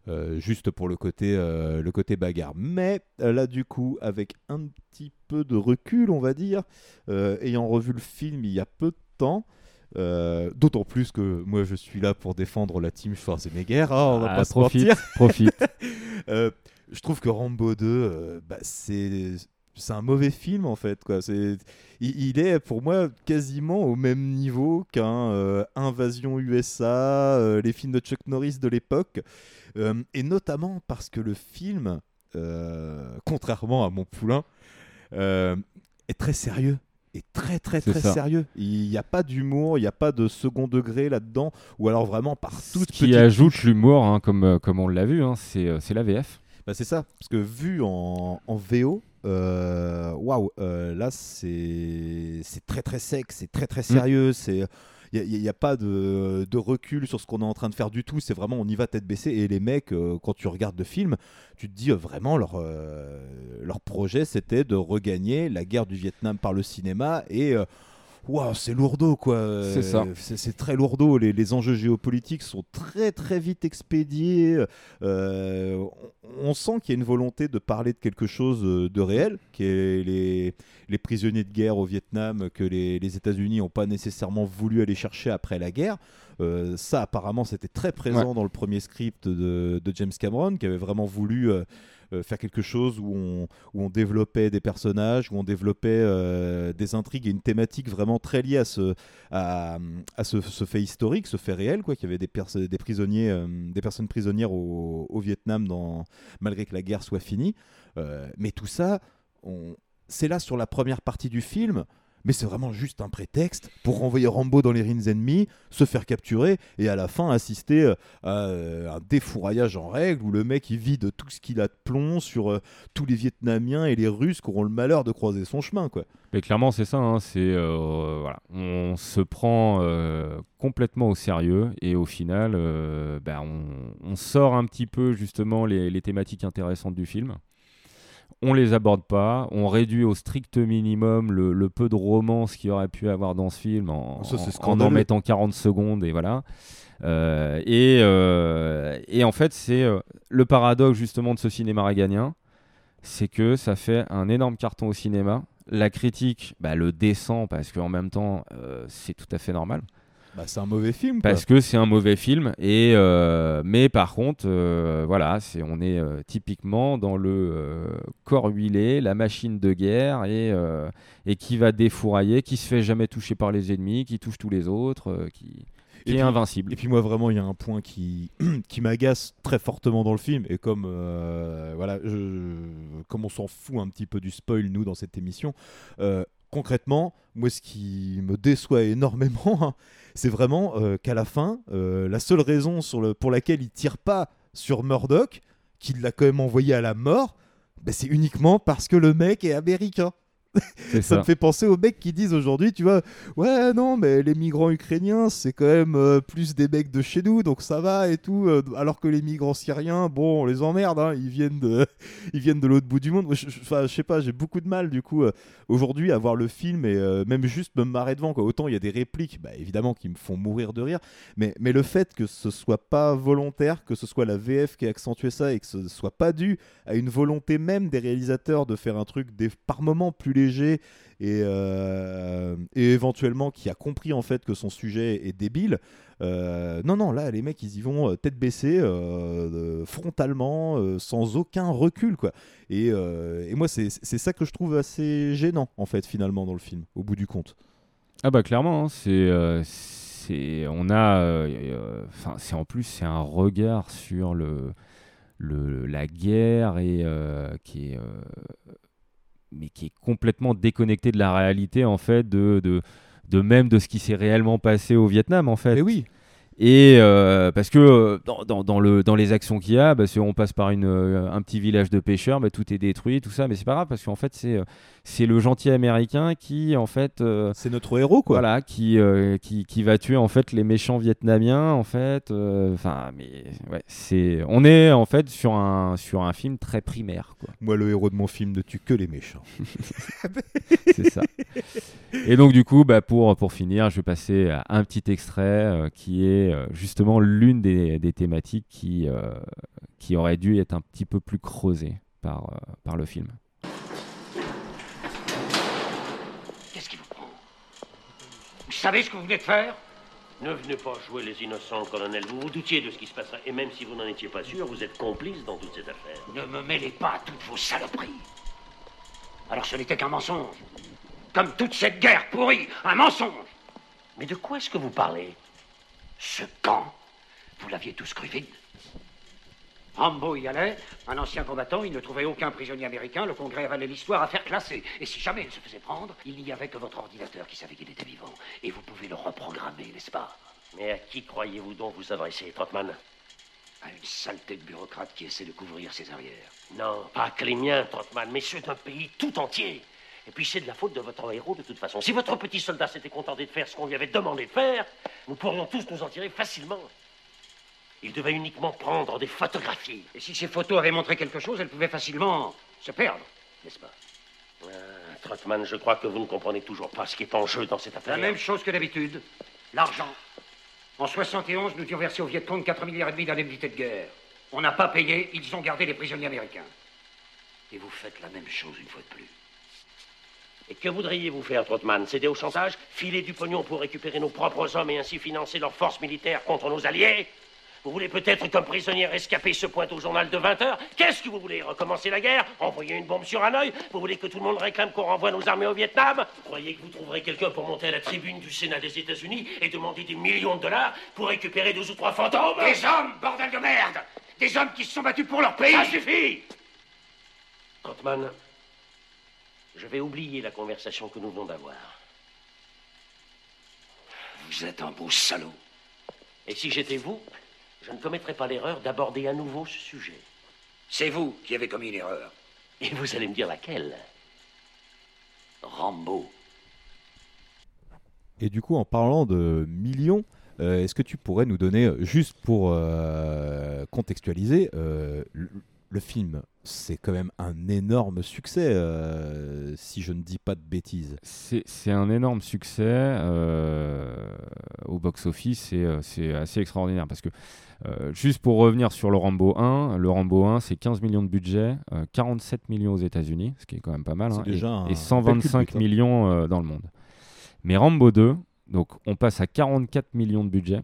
Euh, juste pour le côté, le côté bagarre. Mais là, du coup, avec un petit peu de recul, on va dire, ayant revu le film il y a peu de temps, euh, d'autant plus que moi je suis là pour défendre la team Schwarzenegger, hein, on va Ah, pas se profite, mentir. profite. Euh, je trouve que Rambo 2, euh, bah, c'est c'est un mauvais film en fait. Quoi. C'est, il, il est pour moi quasiment au même niveau qu'un euh, Invasion USA, euh, les films de Chuck Norris de l'époque, Euh, et notamment parce que le film, contrairement à mon poulain, est très sérieux. Est très très très sérieux. Il n'y a pas d'humour, il n'y a pas de second degré là-dedans, ou alors vraiment par toute Ce qui petite ajoute l'humour, hein, comme, comme on l'a vu, hein, c'est c'est la VF. bah, c'est ça, parce que vu en, en VO, waouh, euh, là c'est très très sec, c'est très très sérieux, c'est il n'y a, pas de, de recul sur ce qu'on est en train de faire du tout, c'est vraiment on y va tête baissée. Et les mecs, euh, quand tu regardes le film, tu te dis euh, vraiment leur, euh, leur projet c'était de regagner la guerre du Vietnam par le cinéma et... Waouh, c'est lourdeau quoi. C'est ça. C'est très lourdeau. Les, les enjeux géopolitiques sont très très vite expédiés. Euh, on, on sent qu'il y a une volonté de parler de quelque chose euh, de réel, qui est les, les prisonniers de guerre au Vietnam que les, les États-Unis n'ont pas nécessairement voulu aller chercher après la guerre. Euh, ça, apparemment, c'était très présent Ouais. dans le premier script de, de James Cameron, qui avait vraiment voulu euh, faire quelque chose où on, où on développait des personnages, où on développait euh, des intrigues et une thématique vraiment très liée à ce, à, ce, fait historique, ce fait réel, quoi, qu'il y avait des, perso- des prisonniers, euh, des personnes prisonnières au, au Vietnam malgré que la guerre soit finie. Euh, mais tout ça, c'est là sur la première partie du film. Mais c'est vraiment juste un prétexte pour renvoyer Rambo dans les rings ennemis, se faire capturer et à la fin assister euh, à un défouraillage en règle où le mec il vide tout ce qu'il a de plomb sur euh, tous les Vietnamiens et les Russes qui auront le malheur de croiser son chemin. quoi. Mais clairement, c'est ça. hein, c'est euh, voilà, on se prend complètement au sérieux et au final, ben, on, sort un petit peu justement les thématiques intéressantes du film. On les aborde pas, on réduit au strict minimum le, le peu de romance qu'il y aurait pu avoir dans ce film en, Ça, en- mettant 40 secondes et voilà. Euh, et, euh, et en fait, c'est euh, le paradoxe justement de ce cinéma réganien, c'est que ça fait un énorme carton au cinéma. La critique bah, le descend parce qu'en même temps, euh, c'est tout à fait normal. Bah, c'est un mauvais film. quoi. Parce que c'est un mauvais film. Et, euh, mais par contre, euh, voilà, c'est, on est euh, typiquement dans le corps huilé, la machine de guerre, et, et qui va défourailler, qui se fait jamais toucher par les ennemis, qui touche tous les autres, qui, qui Et est puis- invincible. Et puis moi vraiment il y a un point qui, qui m'agace très fortement dans le film et comme voilà je, comme on s'en fout un petit peu du spoil nous dans cette émission concrètement moi ce qui me déçoit énormément hein, c'est vraiment euh, qu'à la fin euh, la seule raison pour laquelle il tire pas sur Murdoch qu'il l'a quand même envoyé à la mort bah, c'est uniquement parce que le mec est américain ça ça. me fait penser aux mecs qui disent aujourd'hui, tu vois, ouais, non, mais les migrants ukrainiens, c'est quand même euh, plus des mecs de chez nous, donc ça va et tout. euh, alors que les migrants syriens, bon, on les emmerde, hein, ils viennent de, ils viennent de l'autre bout du monde. Moi, je, je- enfin, je sais pas, j'ai beaucoup de mal du coup euh, aujourd'hui à voir le film et même juste me marrer devant. Quoi. Autant il y a des répliques, bah, évidemment, qui me font mourir de rire, mais, mais le fait que ce soit pas volontaire, que ce soit la VF qui a accentué ça et que ce soit pas dû à une volonté même des réalisateurs de faire un truc des, par moments plus léger et, euh, et éventuellement qui a compris en fait que son sujet est débile. Euh, non, non, là, les mecs, ils y vont euh, tête baissée, frontalement, sans aucun recul, quoi. Et, et moi, c'est ça que je trouve assez gênant, en fait, finalement, dans le film, au bout du compte. Ah bah clairement, hein, c'est, on a, enfin c'est en plus c'est un regard sur le, le la guerre et qui est, mais qui est complètement déconnecté de la réalité en fait, de, de, même de ce qui s'est réellement passé au Vietnam en fait. Oui. Et euh, parce que euh, dans, dans, dans le, dans les actions qu'il y a, bah, c'est- on passe par une, euh, un petit village de pêcheurs, bah, tout est détruit, tout ça, mais c'est pas grave parce qu'en fait c'est, c'est le gentil américain qui en fait euh, C'est notre héros, quoi. voilà, qui, euh, qui, qui va tuer en fait les méchants vietnamiens en fait. Enfin, mais ouais, c'est, on est en fait sur un sur un film très primaire quoi. Moi, le héros de mon film ne tue que les méchants. C'est ça. Et donc du coup, bah, pour pour finir, je vais passer à un petit extrait qui est euh, justement l'une des, des thématiques qui euh, qui aurait dû être un petit peu plus creusée par euh, par le film. Qu'est-ce qui vous prend Vous savez ce que vous venez de faire? Ne venez pas jouer les innocents, colonel. Vous vous doutiez de ce qui se passerait. Et même si vous n'en étiez pas sûr, vous êtes complice dans toute cette affaire. Ne me mêlez pas à toutes vos saloperies. Alors ce n'était qu'un mensonge. Comme toute cette guerre pourrie, un mensonge. Mais de quoi est-ce que vous parlez? Ce camp, vous l'aviez tous cru vide. Rambo y allait, un ancien combattant, il ne trouvait aucun prisonnier américain, le Congrès avalait l'histoire à faire classer. Et si jamais il se faisait prendre, il n'y avait que votre ordinateur qui savait qu'il était vivant. Et vous pouvez le reprogrammer, n'est-ce pas? Mais à qui croyez-vous donc vous adresser, Trotman À une saleté de bureaucrate qui essaie de couvrir ses arrières. Non, pas que les miens, Trotman, mais ceux d'un pays tout entier. Et puis c'est de la faute de votre héros de toute façon. Si votre petit soldat s'était contenté de faire ce qu'on lui avait demandé de faire, nous pourrions tous nous en tirer facilement. Il devait uniquement prendre des photographies. Et si ces photos avaient montré quelque chose, elles pouvaient facilement se perdre, n'est-ce pas? Ah, Trotman, je crois que vous ne comprenez toujours pas ce qui est en jeu dans cette affaire. La même chose que d'habitude. L'argent. En 71, nous devions verser au Viet Cong 4 milliards et demi d'indemnités de guerre. On n'a pas payé, ils ont gardé les prisonniers américains. Et vous faites la même chose une fois de plus. Et que voudriez-vous faire, Trotman? Céder au chantage Filer du pognon pour récupérer nos propres hommes et ainsi financer leurs forces militaires contre nos alliés? Vous voulez peut-être qu'un prisonnier rescapé se pointe au journal de 20 heures? Qu'est-ce que vous voulez Recommencer la guerre? Envoyer une bombe sur Hanoï Vous voulez que tout le monde réclame qu'on renvoie nos armées au Vietnam? Vous croyez que vous trouverez quelqu'un pour monter à la tribune du Sénat des États-Unis et demander des millions de dollars pour récupérer deux ou trois fantômes? Des hommes, bordel de merde! Des hommes qui se sont battus pour leur pays! Ça suffit! Trotman, je vais oublier la conversation que nous venons d'avoir. Vous êtes un beau salaud. Et si j'étais vous, je ne commettrais pas l'erreur d'aborder à nouveau ce sujet. C'est vous qui avez commis une erreur. Et vous allez me dire laquelle? Rambo. Et du coup, en parlant de millions, euh, est-ce que tu pourrais nous donner, euh, juste pour euh, contextualiser, euh, le, film, c'est quand même un énorme succès, euh, si je ne dis pas de bêtises. C'est un énorme succès euh, au box-office, c'est euh, c'est assez extraordinaire parce que juste pour revenir sur le Rambo 1, le Rambo 1 c'est 15 millions de budget, euh, 47 millions aux États-Unis, ce qui est quand même pas mal, hein, et, un et bel 125 culbut, hein. millions dans le monde. Mais Rambo 2, donc on passe à 44 millions de budget,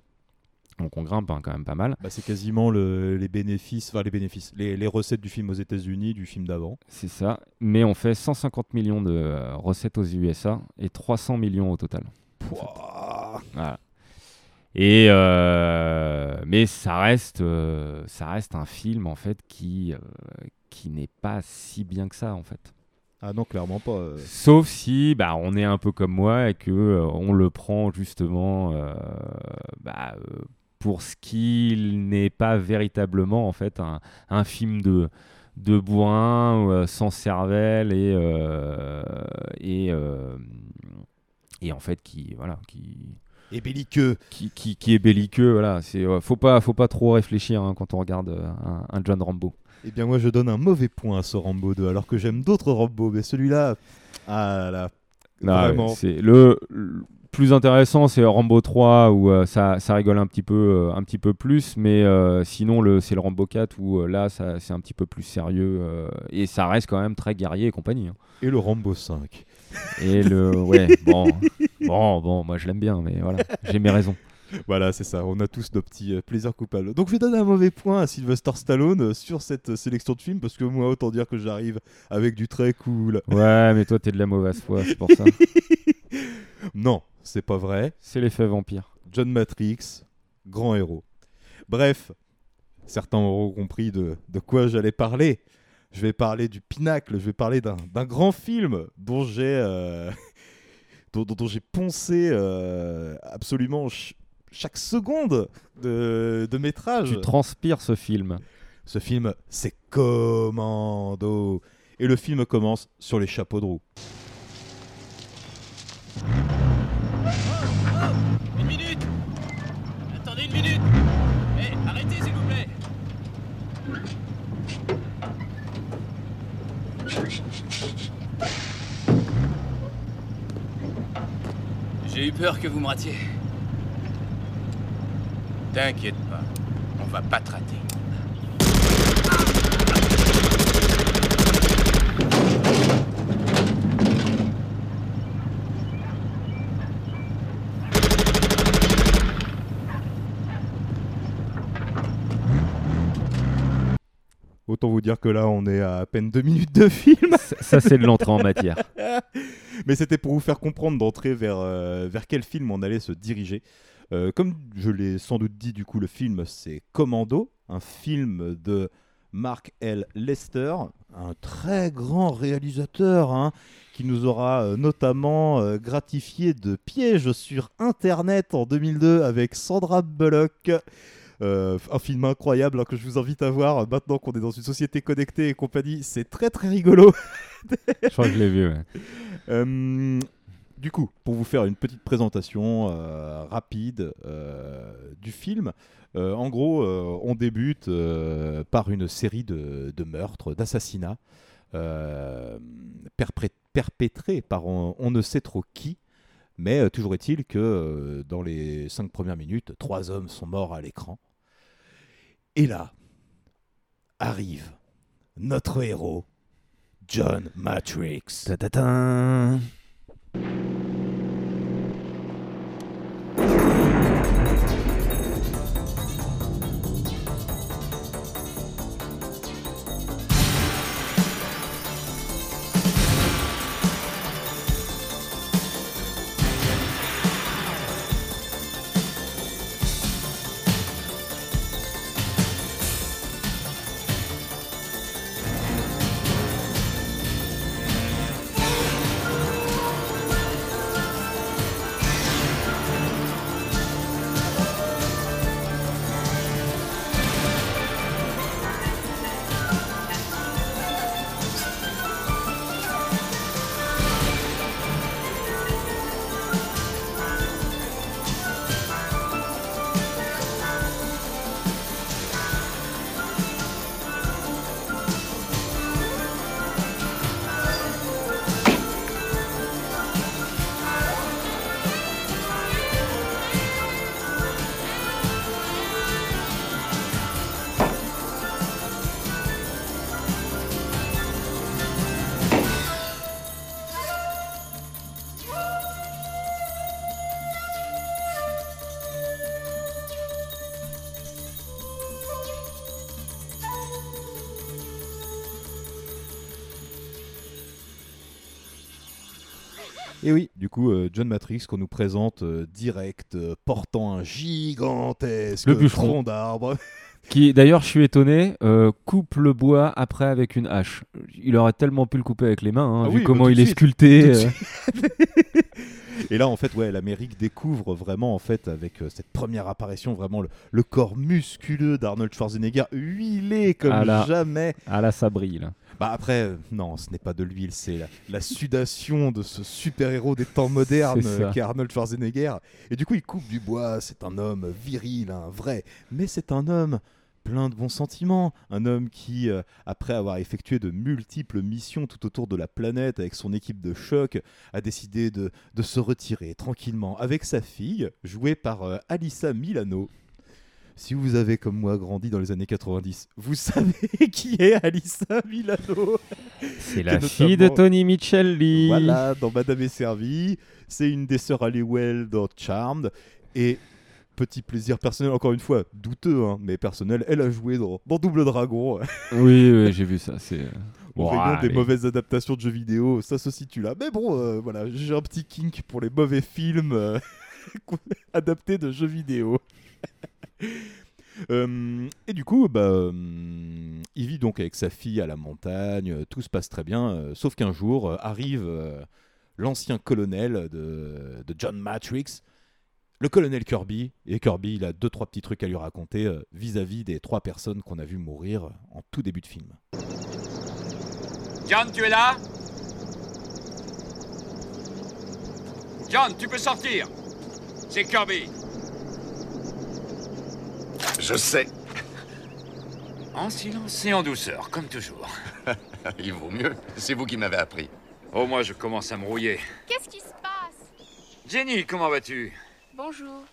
donc on grimpe hein, quand même pas mal. Bah, c'est quasiment le- les bénéfices, enfin les bénéfices, les, les recettes du film aux États-Unis, du film d'avant. C'est ça. Mais on fait 150 millions de euh, recettes aux USA et 300 millions au total. Voilà. Et euh, mais ça reste, euh, ça reste un film en fait qui, euh, qui n'est pas si bien que ça en fait. Ah non, clairement pas. Sauf si bah, on est un peu comme moi et que on le prend justement bah, pour ce qu'il n'est pas véritablement en fait un, un film de de bourrin euh, sans cervelle et euh, et euh, et en fait qui voilà qui Et belliqueux. qui, qui, qui est belliqueux voilà c'est ouais, faut pas faut pas trop réfléchir hein, quand on regarde euh, un, un John Rambo Eh bien, moi, je donne un mauvais point à ce Rambo 2, alors que j'aime d'autres Rambo, mais celui-là, ah là, Non, vraiment. ouais, c'est le, le plus intéressant, c'est Rambo 3 où euh, ça, ça rigole un petit peu, euh, un petit peu plus, mais euh, sinon le, c'est le Rambo 4 où là ça, c'est un petit peu plus sérieux et ça reste quand même très guerrier et compagnie. hein. Et le Rambo 5. Et le ouais bon bon bon moi je l'aime bien mais voilà j'ai mes raisons. Voilà, c'est ça. On a tous nos petits plaisirs coupables. Donc, je vais donner un mauvais point à Sylvester Stallone sur cette sélection de films, parce que moi, autant dire que j'arrive avec du très cool. Ouais mais toi t'es de la mauvaise foi c'est pour ça. Non, c'est pas vrai. C'est l'effet vampire. John Matrix, grand héros. Bref, certains auront compris de, de quoi j'allais parler. Je vais parler du pinacle, je vais parler d'un grand film dont j'ai euh, dont, dont- dont j'ai poncé euh, absolument ch- chaque seconde de, de métrage. Tu transpires ce film. Ce film, c'est Commando. Et le film commence sur les chapeaux de roue. Une minute Attendez une minute Hé, arrêtez s'il vous plaît J'ai eu peur que vous me ratiez. T'inquiète pas, on va pas te rater. Autant vous dire que là, on est à à peine deux minutes de film. Ça, ça, c'est de l'entrée en matière. Mais c'était pour vous faire comprendre d'entrer vers, euh, vers quel film on allait se diriger. Euh, comme je l'ai sans doute dit, du coup, le film, c'est Commando, un film de Mark L. Lester, un très grand réalisateur hein, qui nous aura euh, notamment euh, gratifié de pièges sur Internet en 2002 avec Sandra Bullock. Euh, un film incroyable hein, que je vous invite à voir maintenant qu'on est dans une société connectée et compagnie. C'est très très rigolo. Je crois que je l'ai vu, ouais. Euh, du coup, pour vous faire une petite présentation euh, rapide euh, du film, euh, en gros, euh, on débute euh, par une série de, de meurtres, d'assassinats euh, perpétrés par on, on ne sait trop qui. Mais euh, toujours est-il que euh, dans les cinq premières minutes, trois hommes sont morts à l'écran. Et là, arrive notre héros, John Matrix. Ta-ta-ta. Et oui, du coup, euh, John Matrix qu'on nous présente euh, direct, euh, portant un gigantesque Le d'arbre. Qui, d'ailleurs, je suis étonné, euh, coupe le bois après avec une hache. Il aurait tellement pu le couper avec les mains, hein, Ah vu oui, comment bah, tout il est suite, sculpté. euh. Et là, en fait, ouais, l'Amérique découvre vraiment, en fait, avec euh, cette première apparition, vraiment le, le corps musculeux d'Arnold Schwarzenegger, huilé comme Ah là. jamais. Ah là, ça brille. Là. Bah après, euh, non, ce n'est pas de l'huile, c'est la, la sudation de ce super-héros des temps modernes C'est ça. euh, qu'est Arnold Schwarzenegger. Et du coup, il coupe du bois, c'est un homme viril, un vrai, mais c'est un homme plein de bons sentiments, un homme qui, euh, après avoir effectué de multiples missions tout autour de la planète avec son équipe de choc, a décidé de, de se retirer tranquillement avec sa fille, jouée par euh, Alyssa Milano. Si vous avez, comme moi, grandi dans les années 90, vous savez qui est Alyssa Milano C'est la fille de Tony Michelli. Voilà, dans Madame est servie. C'est une des sœurs Halliwell dans Charmed. Et petit plaisir personnel, encore une fois, douteux, hein, mais personnel, elle a joué dans, dans Double Dragon. Oui, oui, j'ai vu ça. C'est. euh, Bon, des mauvaises adaptations de jeux vidéo, ça se situe là. Mais bon, euh, voilà, j'ai un petit kink pour les mauvais films euh, adaptés de jeux vidéo. Euh, et du coup, bah, il vit donc avec sa fille à la montagne, tout se passe très bien, sauf qu'un jour arrive l'ancien colonel de, de John Matrix, le colonel Kirby, et Kirby, il a deux, trois petits trucs à lui raconter euh, vis-à-vis des trois personnes qu'on a vu mourir en tout début de film. John, tu es là? John, tu peux sortir. C'est Kirby. Je sais. En silence et en douceur, comme toujours. Il vaut mieux. C'est vous qui m'avez appris. Oh, moi, je commence à me rouiller. Qu'est-ce qui se passe? Jenny, comment vas-tu? Bonjour.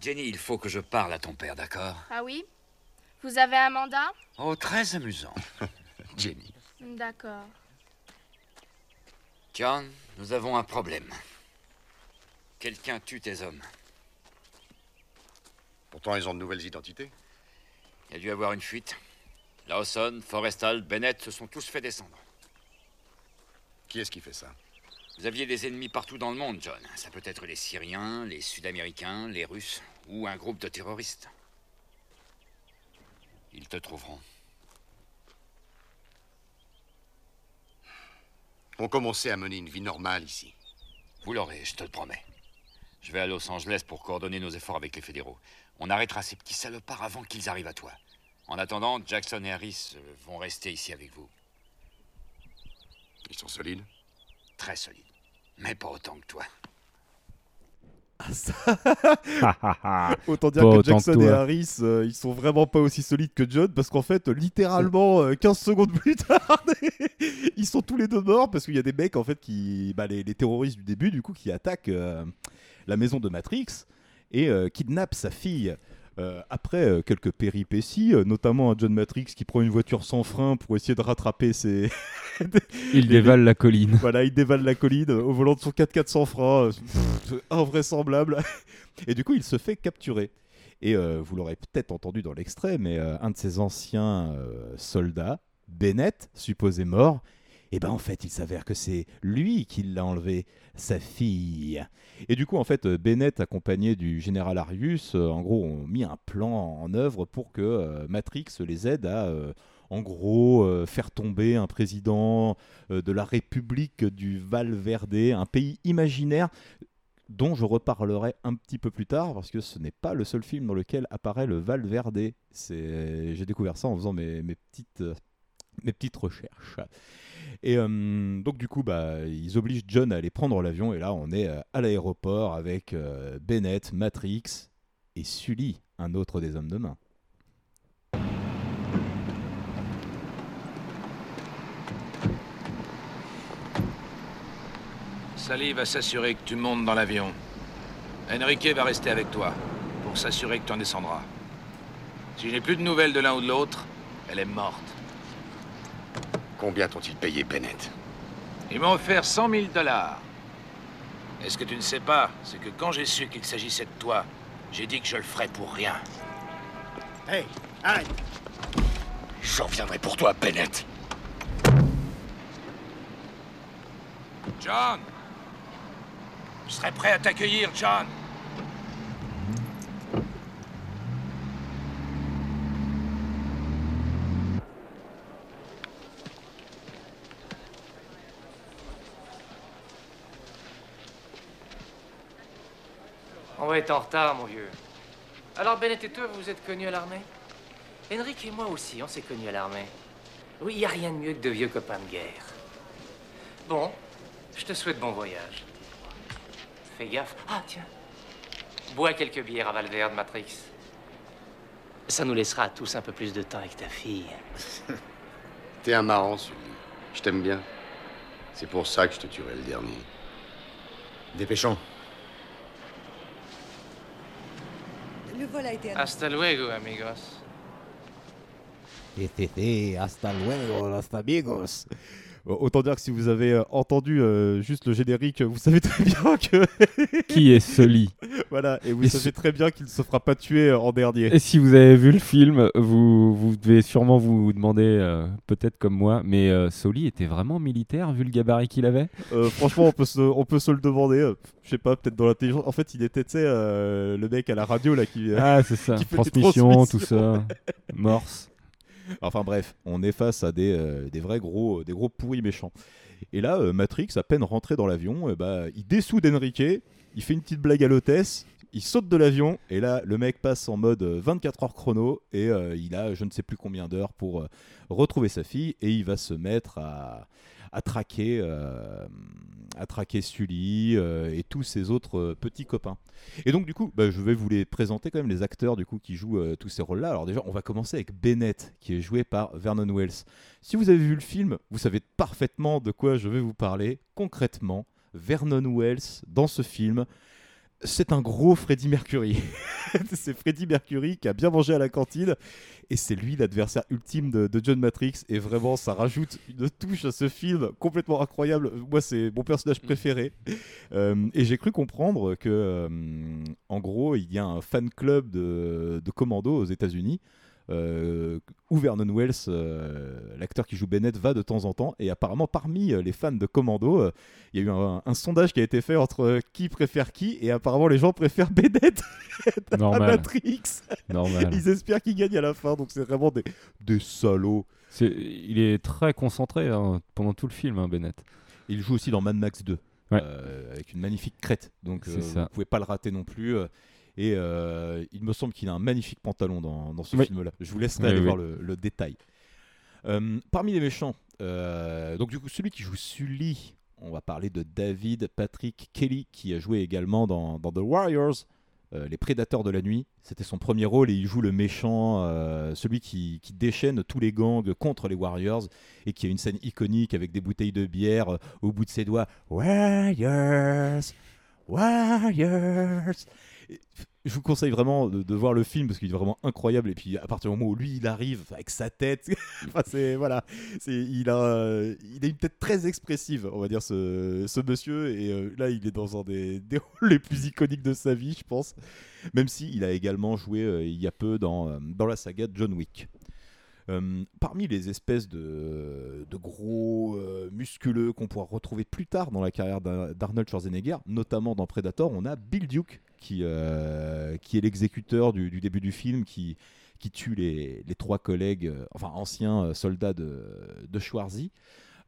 Jenny, il faut que je parle à ton père, d'accord? Ah oui? Vous avez un mandat? Oh, très amusant. Jenny. D'accord. John, nous avons un problème. Quelqu'un tue tes hommes. Pourtant, ils ont de nouvelles identités. Il y a dû avoir une fuite. Lawson, Forrestal, Bennett se sont tous fait descendre. Qui est-ce qui fait ça? Vous aviez des ennemis partout dans le monde, John. Ça peut être les Syriens, les Sud-Américains, les Russes, ou un groupe de terroristes. Ils te trouveront. On commençait à mener une vie normale ici. Vous l'aurez, je te le promets. Je vais à Los Angeles pour coordonner nos efforts avec les fédéraux. On arrêtera ces petits salopards avant qu'ils arrivent à toi. En attendant, Jackson et Harris euh, vont rester ici avec vous. Ils sont solides Très solides. Mais pas autant que toi. Autant dire Pas que autant que Jackson et. Harris, euh, ils sont vraiment pas aussi solides que John, parce qu'en fait, littéralement, euh, 15 secondes plus tard, ils sont tous les deux morts, parce qu'il y a des mecs, en fait, qui. Bah, les, les terroristes du début, du coup, qui attaquent euh, la maison de Matrix et euh, kidnappent sa fille. Euh, après euh, quelques péripéties, euh, notamment un John Matrix qui prend une voiture sans frein pour essayer de rattraper ses. Il dévale la colline. Voilà, il dévale la colline au volant de son 4x4 sans frein. invraisemblable. Et du coup, il se fait capturer. Et vous l'aurez peut-être entendu dans l'extrait, mais un de ses anciens soldats, Bennett, supposé mort, et ben en fait, il s'avère que c'est lui qui l'a enlevé, sa fille. Et du coup, en fait, euh, Bennett, accompagné du général Arius, euh, en gros, ont mis un plan en œuvre pour que euh, Matrix les aide à, en gros, faire tomber un président de la République du Val Verde, un pays imaginaire dont je reparlerai un petit peu plus tard parce que ce n'est pas le seul film dans lequel apparaît le Val Verde. J'ai découvert ça en faisant mes, petites, mes petites recherches. Et euh, donc du coup, bah, ils obligent John à aller prendre l'avion et là, on est euh, à l'aéroport avec euh, Bennett, Matrix et Sully, un autre des hommes de main. Sally va s'assurer que tu montes dans l'avion. Enrique va rester avec toi pour s'assurer que tu en descendras. Si je n'ai plus de nouvelles de l'un ou de l'autre, elle est morte. Combien t'ont-ils payé, Bennett Ils m'ont offert 100 000 dollars. Et ce que tu ne sais pas, c'est que quand j'ai su qu'il s'agissait de toi, j'ai dit que je le ferais pour rien. Hey, arrête J'en viendrai pour toi, Bennett. John Je serai prêt à t'accueillir, John En retard, mon vieux. Alors, Bennett et toi, vous vous êtes connus à l'armée? Henrik et moi aussi, on s'est connus à l'armée. Oui, il n'y a rien de mieux que de vieux copains de guerre. Bon, je te souhaite bon voyage. Fais gaffe. Ah, tiens. Bois quelques bières à Valverde, Matrix. Ça nous laissera tous un peu plus de temps avec ta fille. T'es un marrant, Sully. Je t'aime bien. C'est pour ça que je te tuerai le dernier. Dépêchons. Hasta luego, amigos. Sí, sí, sí, hasta luego, hasta amigos. Autant dire que si vous avez euh, entendu euh, juste le générique, vous savez très bien que. Qui est Sully Voilà, et vous Et savez ce- très bien qu'il ne se fera pas tuer euh, en dernier. Et si vous avez vu le film, vous, vous devez sûrement vous demander, euh, peut-être comme moi, mais euh, Sully était vraiment militaire vu le gabarit qu'il avait? Euh, franchement, on peut, se, on peut se le demander. euh, Je sais pas, peut-être dans l'intelligence. En fait, il était, tu sais, euh, le mec à la radio là qui. euh, Ah, c'est ça. Transmission, tout ça. Morse. Enfin bref, on est face à des, euh, des vrais gros, des gros pourris méchants. Et là, euh, Matrix, à peine rentré dans l'avion, euh, bah, il dessoude Enrique, il fait une petite blague à l'hôtesse, il saute de l'avion, et là, le mec passe en mode euh, 24 heures chrono, et euh, il a je ne sais plus combien d'heures pour euh, retrouver sa fille, et il va se mettre à, à traquer, euh, à traquer Sully euh, et tous ses autres euh, petits copains. Et donc, du coup, bah, je vais vous les présenter quand même, les acteurs du coup, qui jouent tous ces rôles-là. Alors, déjà, on va commencer avec Bennett, qui est joué par Vernon Wells. Si vous avez vu le film, vous savez parfaitement de quoi je vais vous parler. Concrètement, Vernon Wells, dans ce film, c'est un gros Freddie Mercury. c'est Freddie Mercury qui a bien mangé à la cantine et c'est lui l'adversaire ultime de, de John Matrix et vraiment ça rajoute une touche à ce film complètement incroyable. Moi c'est mon personnage préféré Euh, et j'ai cru comprendre que euh, en gros il y a un fan club de, de Commando aux États-Unis. Euh, où Vernon Wells, euh, l'acteur qui joue Bennett, va de temps en temps. Et apparemment, parmi euh, les fans de Commando, euh, il y a eu un, un sondage qui a été fait entre qui préfère qui. Et apparemment, les gens préfèrent Bennett à. Matrix. Normal. Ils espèrent qu'il gagne à la fin. Donc, c'est vraiment des, des salauds. Il est très concentré hein, pendant tout le film, hein, Bennett. Il joue aussi dans Mad Max 2, Ouais. euh, avec une magnifique crête. Donc euh, ça. vous pouvez pas le rater non plus. Et euh, il me semble qu'il a un magnifique pantalon dans, dans ce Oui. film-là. Je vous laisserai Oui, aller oui. voir le, le détail. Euh, parmi les méchants, euh, donc du coup celui qui joue Sully, on va parler de David Patrick Kelly qui a joué également dans, dans The Warriors, les Prédateurs de la nuit. C'était son premier rôle et il joue le méchant, celui qui, qui déchaîne tous les gangs contre les Warriors et qui a une scène iconique avec des bouteilles de bière au bout de ses doigts. Warriors, Warriors. Je vous conseille vraiment de, voir le film parce qu'il est vraiment incroyable. Et puis à partir du moment où lui il arrive avec sa tête, c'est voilà, il a il a une tête très expressive, on va dire ce, ce monsieur. Et euh, là il est dans un des, des rôles les plus iconiques de sa vie, je pense. Même si il a également joué euh, il y a peu dans euh, dans la saga John Wick. Parmi les espèces de, de gros musculeux qu'on pourra retrouver plus tard dans la carrière d'Ar- d'Arnold Schwarzenegger, notamment dans Predator, on a Bill Duke, qui, euh, qui est l'exécuteur du, début du film, qui, qui tue les, les trois collègues, euh, enfin anciens euh, soldats de, de Schwarzy.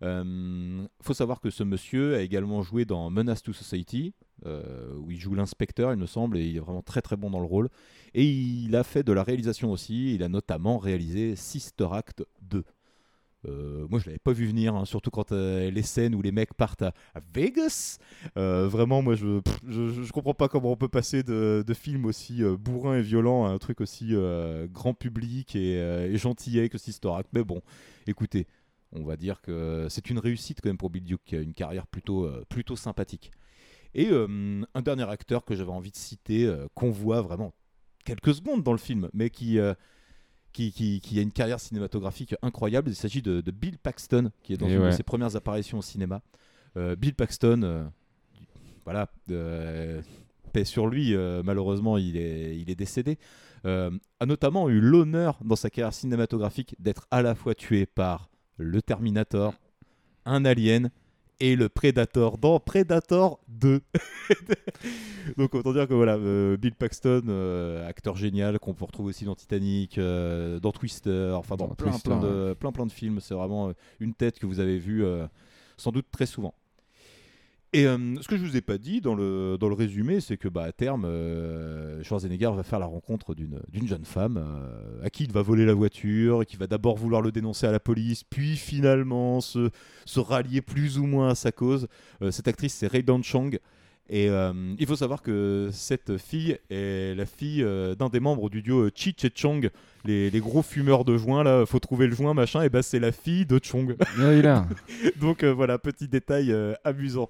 Il faut savoir que ce monsieur a également joué dans Menace to Society, où il joue l'inspecteur, il me semble, et il est vraiment très très bon dans le rôle. Et il a fait de la réalisation aussi, il a notamment réalisé Sister Act 2. Euh, moi, je l'avais pas vu venir, hein, surtout quand euh, les scènes où les mecs partent à, Vegas. Euh, vraiment, moi, je, pff, je, comprends pas comment on peut passer de, de films aussi euh, bourrins et violents à un truc aussi grand public et, et gentillet que Sister. Mais bon, écoutez, on va dire que c'est une réussite quand même pour Bill Duke, qui a une carrière plutôt, plutôt sympathique. Et un dernier acteur que j'avais envie de citer, qu'on voit vraiment quelques secondes dans le film, mais qui, qui, qui, qui a une carrière cinématographique incroyable. Il s'agit de, de Bill Paxton, qui est dans Et une de ses premières apparitions au cinéma. Euh, Bill Paxton, euh, voilà, euh, paix sur lui, euh, malheureusement, il est, il est décédé, a notamment eu l'honneur dans sa carrière cinématographique d'être à la fois tué par le Terminator, un alien et le Predator dans Predator 2. Donc autant dire que voilà, euh, Bill Paxton, euh, acteur génial qu'on peut retrouver aussi dans Titanic, euh, dans Twister, enfin dans, Dans plein, Twister, plein, de, plein plein de films. C'est vraiment une tête que vous avez vue sans doute très souvent. Et euh, ce que je vous ai pas dit dans le, dans le résumé, c'est que bah, à terme, euh, Schwarzenegger va faire la rencontre d'une jeune femme euh, à qui il va voler la voiture, qui va d'abord vouloir le dénoncer à la police, puis finalement se, se rallier plus ou moins à sa cause. Euh, cette actrice, c'est Ray Chang. Et euh, il faut savoir que cette fille est la fille euh, d'un des membres du duo Cheech et Chong, les, les gros fumeurs de joint là, faut trouver le joint machin, et bah c'est la fille de Chong. Oui, là. Donc euh, voilà, petit détail amusant.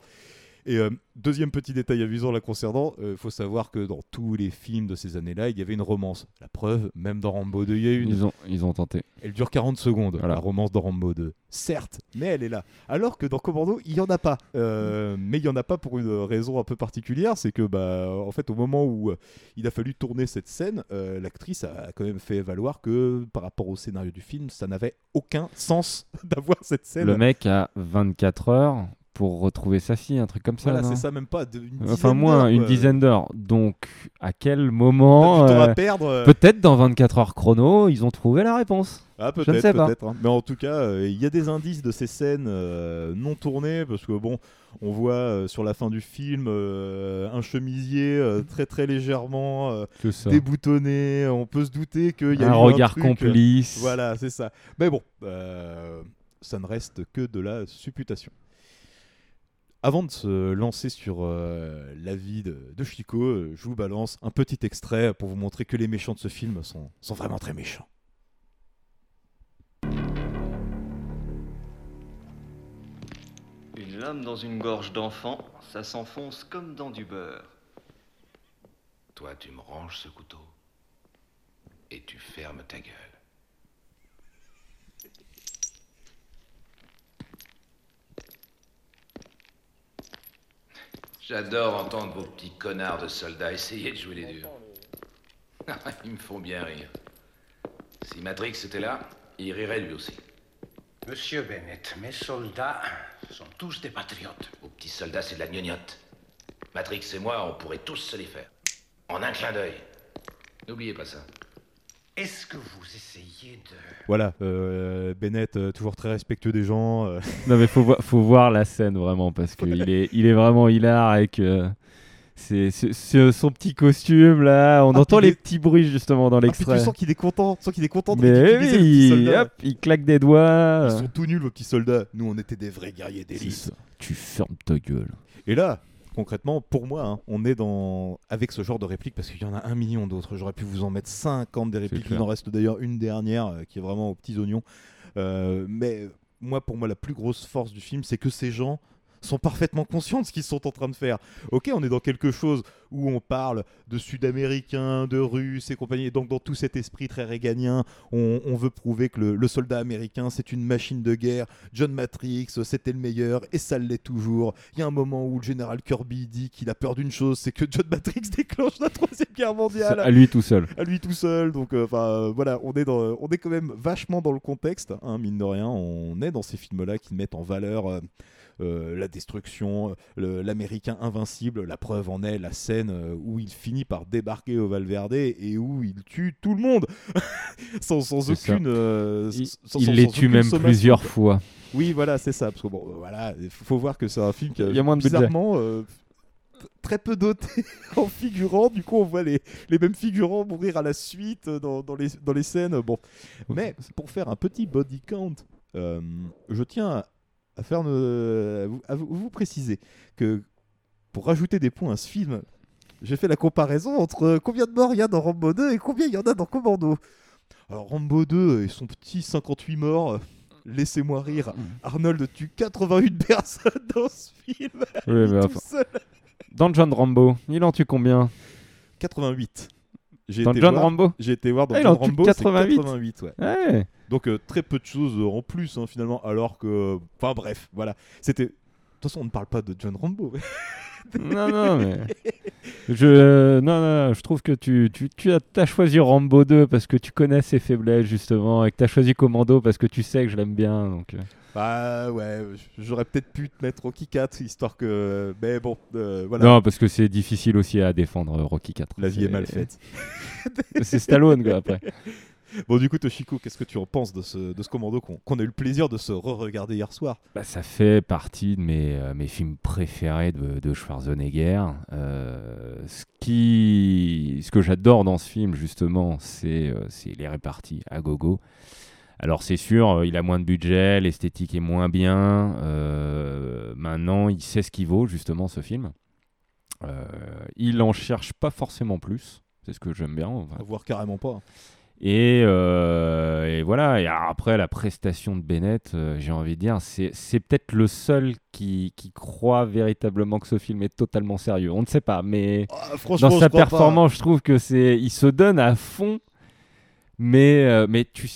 Et euh, deuxième petit détail amusant la concernant, il faut savoir que dans tous les films de ces années-là, il y avait une romance. La preuve, même dans Rambo 2, il y a une. Ils ont, ils ont tenté. Elle dure 40 secondes, la romance dans Rambo 2. Certes, mais elle est là. Alors que dans Commando, il n'y en a pas. Euh, mais il n'y en a pas pour une raison un peu particulière, c'est que bah, en fait, au moment où euh, il a fallu tourner cette scène, euh, l'actrice a quand même fait valoir que par rapport au scénario du film, ça n'avait aucun sens d'avoir cette scène. Le mec a 24 heures pour retrouver sa fille, un truc comme ça. Voilà, c'est ça, même pas de- une Enfin, moins, une dizaine d'heures. Donc, à quel moment. Euh, perdre, euh. Peut-être dans 24 heures chrono, ils ont trouvé la réponse. Ah Je ne peut-être, sais pas. peut-être. hein. Mais en tout cas, euh, il y a des indices de ces scènes euh, non tournées parce que bon, on voit euh, sur la fin du film euh, un chemisier euh, très très légèrement euh, déboutonné. On peut se douter qu'il y a Un regard truc. complice. Voilà, c'est ça. Mais bon, euh, ça ne reste que de la supputation. Avant de se lancer sur euh, la vie de, de Chico, euh, je vous balance un petit extrait pour vous montrer que les méchants de ce film sont, sont vraiment très méchants. Une lame dans une gorge d'enfant, ça s'enfonce comme dans du beurre. Toi, tu me ranges ce couteau et tu fermes ta gueule. J'adore entendre vos petits connards de soldats essayer de jouer les durs. Ils me font bien rire. Si Si Matrix était là, il rirait lui aussi. Monsieur Bennett, mes soldats sont tous des patriotes. Vos petits soldats, c'est de la gnognotte. Matrix et moi, on pourrait tous se les faire. En un clin d'œil. N'oubliez pas ça. Est-ce que vous essayez de... Voilà, euh, Bennett, euh, toujours très respectueux des gens. euh. Non mais faut, voir- faut voir la scène vraiment parce qu'il est, il est vraiment hilar avec euh, son petit costume là. On Ah, entend puis les petits bruits justement dans Ah, puis l'extrait. tu sens qu'il est content, tu sens qu'il est content de mais ridiculiser oui, le petit soldat. hop, il claque des doigts. Ils sont tout nuls, vos petits soldats. Nous, on était des vrais guerriers C'est d'élite. ça. Tu fermes ta gueule. Et là, concrètement, pour moi, hein, on est dans avec ce genre de répliques parce qu'il y en a un million d'autres. J'aurais pu vous en mettre 50 des répliques. Il en reste d'ailleurs une dernière euh, qui est vraiment aux petits oignons. Euh, mais moi, pour moi, la plus grosse force du film, c'est que ces gens sont parfaitement conscients de ce qu'ils sont en train de faire. Ok, on est dans quelque chose où on parle de Sud-Américains, de Russes et compagnie. Et donc, dans tout cet esprit très réganien, on, on veut prouver que le, le soldat américain, c'est une machine de guerre. John Matrix, c'était le meilleur et ça l'est toujours. Il y a un moment où le général Kirby dit qu'il a peur d'une chose, c'est que John Matrix déclenche la troisième guerre mondiale. À lui tout seul. À lui tout seul. Donc, euh, enfin, voilà, on est dans, on est quand même vachement dans le contexte, hein, mine de rien. On est dans ces films-là qui mettent en valeur. euh, euh, la destruction, le- l'américain invincible, la preuve en est la scène euh, où il finit par débarquer au Valverde et où il tue tout le monde sans, sans aucune. euh, Il- sans- il sans- les sans tue même sommation, plusieurs quoi. fois. Oui, voilà, c'est ça. Parce que bon, euh, voilà, il faut voir que c'est un film qui a, Il y a moins de bizarrement euh, très peu doté en figurants. Du coup, on voit les, les mêmes figurants mourir à la suite euh, dans, dans les, dans les scènes. Bon, mais pour faire un petit body count, euh, je tiens à faire ne- à vous, à vous- préciser que pour rajouter des points à ce film, j'ai fait la comparaison entre combien de morts il y a dans Rambo 2 et combien il y en a dans Commando. Alors Rambo 2 et son petit 58 morts, laissez-moi rire. Arnold tue 88 personnes dans ce film. Oui, tout seul. Dans John Rambo, il en tue combien? 88. J'ai Dans été John voir- Rambo? J'ai été voir dans Ah, John Rambo, c'est 88. 88 ouais. Ouais. Donc euh, très peu de choses euh, en plus hein, finalement, alors que... Enfin bref, voilà. C'était... De toute façon, on ne parle pas de John Rambo. Non, non, mais. Je, non, non, je trouve que tu, tu, tu as, choisi Rambo 2 parce que tu connais ses faiblesses, justement, et que tu as choisi Commando parce que tu sais que je l'aime bien. Donc, euh. Bah ouais, j'aurais peut-être pu te mettre Rocky 4, histoire que... Mais bon, euh, voilà. Non, parce que c'est difficile aussi à défendre euh, Rocky 4. La vie est mal faite. c'est Stallone, quoi, après. Bon, du coup, Toshiko, qu'est-ce que tu en penses de ce, de ce commando qu'on qu'on a eu le plaisir de se re-regarder hier soir? Bah, ça fait partie de mes, euh, mes films préférés de, de Schwarzenegger. Euh, ce, qui, ce que j'adore dans ce film, justement, c'est euh, les réparties à gogo. Alors, c'est sûr, euh, il a moins de budget, l'esthétique est moins bien. maintenant, il sait ce qu'il vaut, justement, ce film. Il en cherche pas forcément plus. C'est ce que j'aime bien. enfin. À voir carrément pas. Et, euh, et voilà, et après la prestation de Bennett, euh, j'ai envie de dire, c'est c'est peut-être le seul qui, qui croit véritablement que ce film est totalement sérieux. On ne sait pas, mais Ah, dans sa performance, je trouve que c'est, il se donne à fond, mais, euh, mais tu,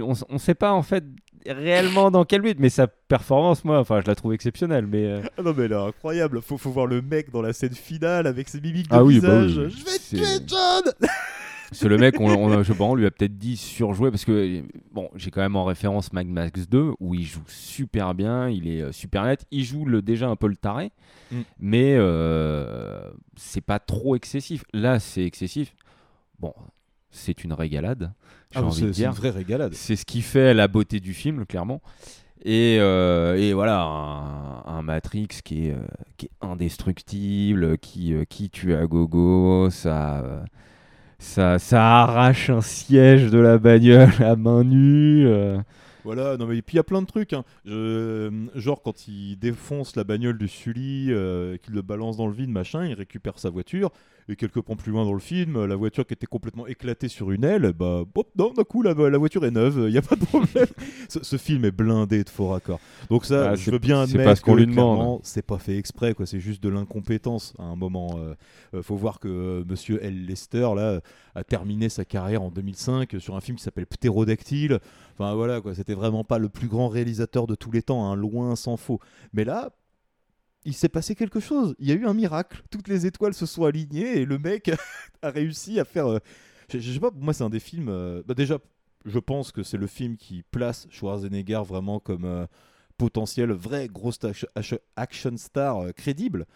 on, on sait pas en fait réellement dans quel but, mais sa performance, moi, enfin, je la trouve exceptionnelle, mais. euh, Ah non mais là, incroyable, faut, faut voir le mec dans la scène finale avec ses mimiques de Ah oui, bah Je vais tuer John C'est le mec, on, on- je lui a peut-être dit surjouer parce que bon, j'ai quand même en référence Mad Max 2 où il joue super bien, il est euh, super net, il joue le, déjà un peu le taré, Mm. mais euh, c'est pas trop excessif. Là, c'est excessif. Bon, c'est une régalade. Ah, c'est- une vraie régalade. C'est ce qui fait la beauté du film, clairement. Et, euh, et voilà, un, un Matrix qui est, qui est indestructible, qui, qui tue à gogo, ça, ça, ça arrache un siège de la bagnole à main nue. euh. Voilà, non mais et puis il y a plein de trucs. hein. Genre quand il défonce la bagnole du Sully, euh, qu'il le balance dans le vide, machin, il récupère sa voiture. Et quelques points plus loin dans le film, la voiture qui était complètement éclatée sur une aile, bah, non, d'un coup, la, la voiture est neuve, il n'y a pas de problème. ce, ce film est blindé de faux raccords. Donc ça, Ah, je veux bien admettre pas ce qu'on lui demande. c'est pas fait exprès, quoi. C'est juste de l'incompétence à un moment. euh, euh, faut voir que euh, Monsieur L. Lester là a terminé sa carrière en 2005 sur un film qui s'appelle Ptérodactyle. Enfin voilà quoi, c'était vraiment pas le plus grand réalisateur de tous les temps, hein, loin s'en faut. Mais là, il s'est passé quelque chose. Il y a eu un miracle. Toutes les étoiles se sont alignées et le mec a réussi à faire. euh, je, je sais pas, moi c'est un des films. euh, bah déjà, je pense que c'est le film qui place Schwarzenegger vraiment comme euh, potentiel vrai gros action star crédible.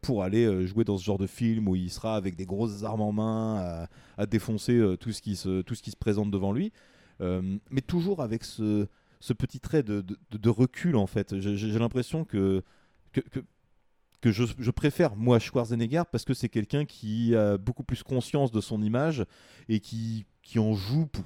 pour aller jouer dans ce genre de film où il sera avec des grosses armes en main à, défoncer tout, ce qui se, tout ce qui se présente devant lui. Mais toujours avec ce, petit trait de, recul en fait. J'ai l'impression que, que, que, je, je préfère moi Schwarzenegger parce que c'est quelqu'un qui a beaucoup plus conscience de son image et qui, qui en joue pour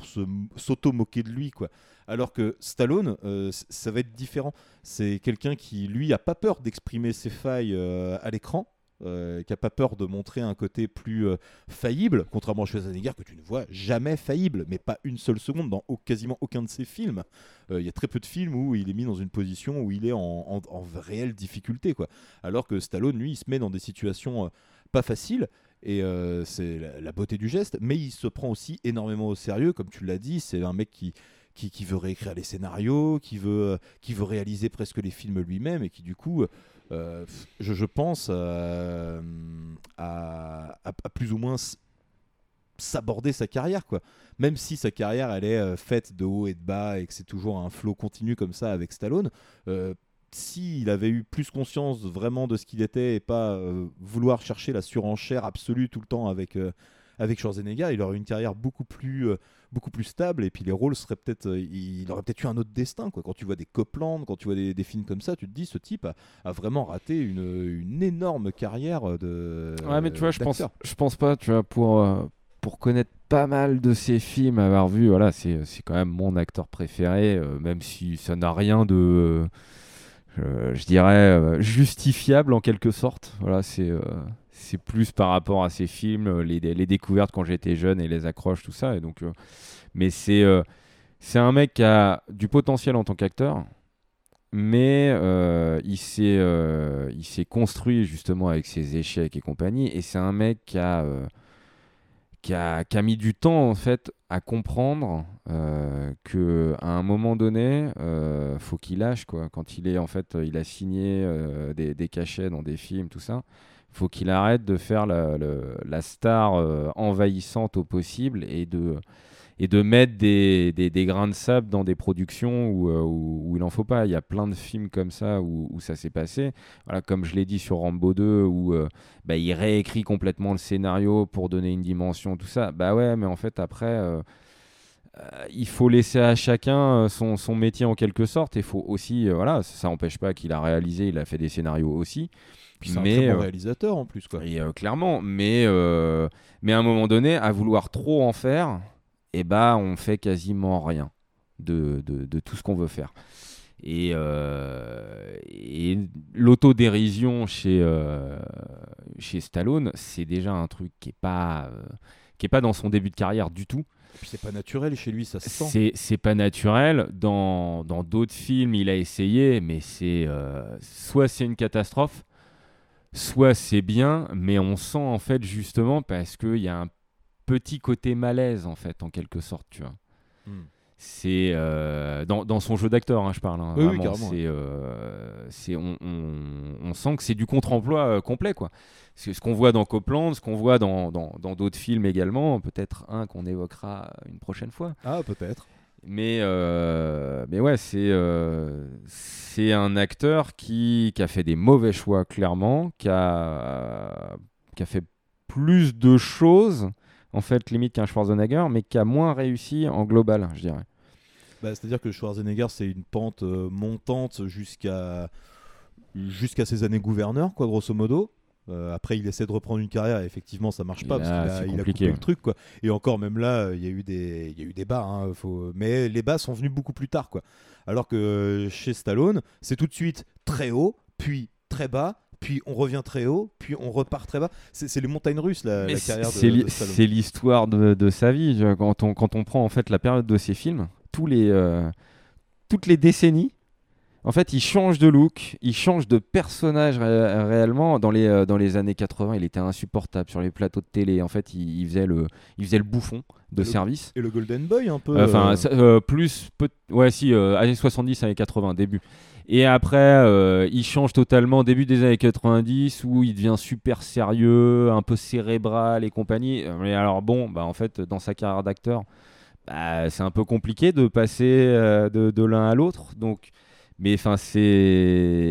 s'auto-moquer de lui quoi. Alors que Stallone, euh, ça va être différent. C'est quelqu'un qui, lui, a pas peur d'exprimer ses failles euh, à l'écran, euh, qui a pas peur de montrer un côté plus euh, faillible, contrairement à Schwarzenegger que tu ne vois jamais faillible, mais pas une seule seconde dans quasiment aucun de ses films. Euh, Il y a très peu de films où il est mis dans une position où il est en, en- en réelle difficulté, quoi. Alors que Stallone, lui, il se met dans des situations pas faciles. Et c'est la, beauté du geste, mais il se prend aussi énormément au sérieux, comme tu l'as dit. C'est un mec qui, qui, qui veut réécrire les scénarios, qui veut, qui veut réaliser presque les films lui-même, et qui du coup, je, je pense, euh, à, plus ou moins s'aborder sa carrière quoi. Même si sa carrière elle est euh, faite de haut et de bas et que c'est toujours un flot continu comme ça avec Stallone euh, s'il avait eu plus conscience vraiment de ce qu'il était et pas euh, vouloir chercher la surenchère absolue tout le temps avec euh, avec Schwarzenegger, il aurait eu une carrière beaucoup plus, euh, beaucoup plus stable et puis les rôles seraient peut-être, euh, il aurait peut-être eu un autre destin quoi. Quand tu vois des Copland, quand tu vois des, des films comme ça, tu te dis ce type a, a vraiment raté une, une énorme carrière de. Ouais, mais tu vois, je pense, je pense pas, tu vois, pour, euh, pour connaître pas mal de ses films, avoir vu, voilà, c'est quand même mon acteur préféré, même si ça n'a rien de, euh, je dirais, euh, justifiable en quelque sorte. Voilà, c'est euh, c'est plus par rapport à ses films, euh, les, les découvertes quand j'étais jeune et les accroches, tout ça. Et donc, euh, mais c'est euh, c'est un mec qui a du potentiel en tant qu'acteur mais il s'est construit justement avec ses échecs et compagnie et c'est un mec qui a, qui a qui a mis du temps en fait à comprendre que à un moment donné faut qu'il lâche quoi quand il est en fait il a signé des, des cachets dans des films tout ça faut qu'il arrête de faire la, star euh, envahissante au possible et de et de mettre des, grains de sable dans des productions où, euh, il n'en faut pas. Il y a plein de films comme ça où, ça s'est passé. Voilà, comme je l'ai dit sur Rambo 2, où euh, bah, il réécrit complètement le scénario pour donner une dimension, tout ça. Bah ouais, mais en fait, après, il faut laisser à chacun son, métier en quelque sorte. Il faut aussi, voilà, ça n'empêche pas qu'il a réalisé, il a fait des scénarios aussi. Puis c'est un mais très bon euh, réalisateur en plus quoi. et, euh, clairement, mais, euh, mais à un moment donné, à vouloir trop en faire, eh ben, on fait quasiment rien de, de, de tout ce qu'on veut faire. Et, euh, et l'autodérision chez, euh, chez Stallone, c'est déjà un truc qui n'est pas, euh, qui est pas dans son début de carrière du tout. Et puis c'est pas naturel chez lui, ça se sent. C'est, c'est pas naturel. Dans, dans d'autres films, il a essayé, mais c'est soit c'est une catastrophe, soit c'est bien, mais on sent en fait justement parce qu'il y a un petit côté malaise en fait, en quelque sorte, tu vois. Hmm. C'est euh, dans, dans son jeu d'acteur, hein, je parle. hein, Oui, oui, c'est, euh, on, on- on sent que c'est du contre-emploi euh, complet, quoi. C'est ce qu'on voit dans Copland, ce qu'on voit dans, dans, dans d'autres films également, peut-être un qu'on évoquera une prochaine fois. Ah, peut-être. Mais, euh, mais ouais, c'est euh, c'est un acteur qui, qui a fait des mauvais choix, clairement, qui a, qui a fait plus de choses, en fait, limite qu'un Schwarzenegger, mais qui a moins réussi en global, je dirais. Bah, C'est-à-dire que Schwarzenegger, c'est une pente euh, montante jusqu'à jusqu'à ses années gouverneur, quoi, grosso modo. Euh, après, il essaie de reprendre une carrière et effectivement, ça marche pas là, parce qu'il a, il a coupé le ouais. truc, quoi. Et encore, même là, il y a eu des, il y a eu des bas, hein, faut... mais les bas sont venus beaucoup plus tard, quoi. Alors que chez Stallone, c'est tout de suite très haut, puis très bas, puis on revient très haut, puis on repart très bas. C'est les montagnes russes, la, carrière de, c'est Stallone. c'est l'histoire de, de sa vie. Quand on, quand on prend en fait la période de ses films, tous les, euh, toutes les décennies, en fait, il change de look, il change de personnage ré- réellement. Dans les, euh, dans les années 80, il était insupportable sur les plateaux de télé. En fait, il, il faisait, le, il faisait le bouffon de service. Et le Golden Boy, un peu. Enfin, euh, ça- euh, plus, ouais, si, années 70, années 80, début. Et après, il change totalement début des années 90 où il devient super sérieux, un peu cérébral et compagnie. Mais alors bon, bah en fait, dans sa carrière d'acteur, bah, c'est un peu compliqué de passer de, de l'un à l'autre. Donc, mais enfin, c'est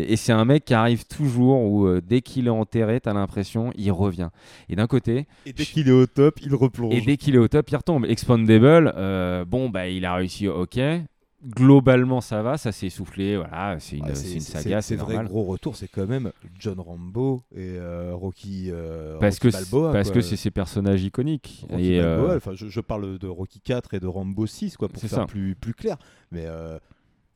et c'est un mec qui arrive toujours où euh, dès qu'il est enterré, t'as l'impression il revient. Et d'un côté, Et dès qu'il est au top, il replonge. et dès qu'il est au top, il retombe. Expandable, euh, bon bah il a réussi, ok. Globalement, ça va, ça s'est essoufflé, voilà, c'est une, Ouais, c'est une c'est- saga, c'est c'est vrai normal. gros retour, c'est quand même John Rambo et euh, Rocky, euh, Parce Rocky que Balboa, parce quoi. que c'est ces personnages iconiques. Rocky Et, Balboa, je, je parle de Rocky 4 et de Rambo 6 quoi, pour faire ça. plus, plus clair. Mais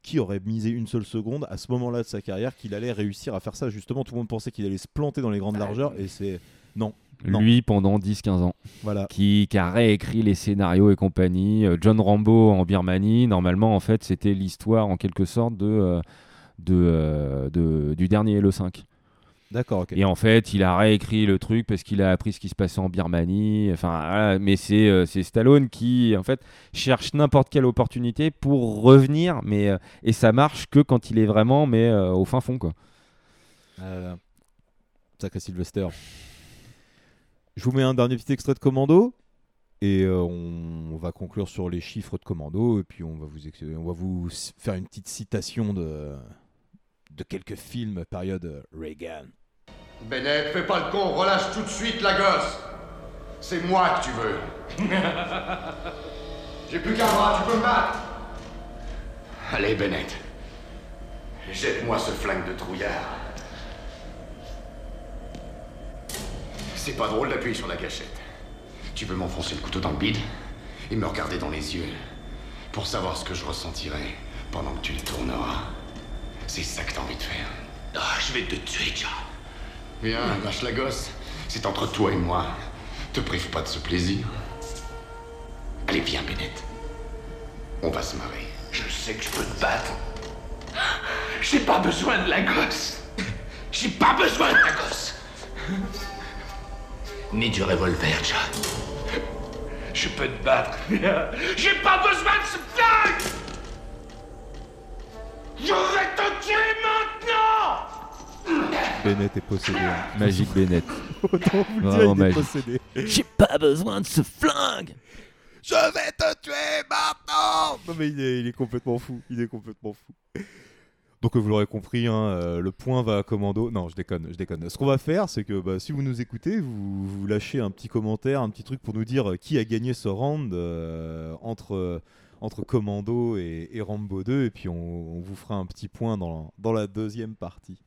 qui aurait misé une seule seconde à ce moment-là de sa carrière qu'il allait réussir à faire ça Justement, tout le monde pensait qu'il allait se planter dans les grandes largeurs et c'est. Non. non. Lui pendant 10-15 ans. Voilà. Qui, qui a réécrit les scénarios et compagnie. Euh, John Rambo en Birmanie, normalement, en fait, c'était l'histoire en quelque sorte de, euh, de, euh, de- du dernier Halo 5. D'accord, ok. Et en fait, il a réécrit le truc parce qu'il a appris ce qui se passait en Birmanie. Enfin, voilà, mais c'est euh, c'est Stallone qui, en fait, cherche n'importe quelle opportunité pour revenir, mais euh, et ça marche que quand il est vraiment, mais euh, au fin fond, quoi. Euh, sacré Sylvester. Je vous mets un dernier petit extrait de Commando et on, on va conclure sur les chiffres de Commando et puis on va vous, on va vous faire une petite citation de, de quelques films période Reagan. Bennett, fais pas le con, relâche tout de suite la gosse. C'est moi que tu veux. J'ai plus qu'un bras, tu peux me battre. Allez, Bennett. Jette-moi ce flingue de trouillard. C'est pas drôle d'appuyer sur la gâchette. Tu veux m'enfoncer le couteau dans le bide et me regarder dans les yeux pour savoir ce que je ressentirai pendant que tu le tourneras. C'est ça que t'as envie de faire. Ah, je vais te tuer, John. Viens, lâche la gosse. C'est entre toi et moi. Te prive pas de ce plaisir. Allez, viens, Bennett. On va se marrer. Je sais que je peux te battre. J'ai pas besoin de la gosse. J'ai pas besoin de la gosse. Ni du revolver, John. Je peux te battre. J'ai pas besoin de ce flingue. Je vais te tuer maintenant. Bennett est possédé. hein. Magique Bennett. Autant vous le dire, Vraiment il est magique. possédé. J'ai pas besoin de ce flingue. Je vais te tuer maintenant Non mais il est, il est complètement fou, il est complètement fou. Donc vous l'aurez compris, hein, euh, le point va à commando. Non, je déconne, je déconne. Ce qu'on va faire, c'est que bah, si vous nous écoutez, vous, vous lâchez un petit commentaire, un petit truc pour nous dire euh, qui a gagné ce round euh, entre, euh, entre Commando et, et Rambo 2, et puis on, on vous fera un petit point dans, dans la deuxième partie.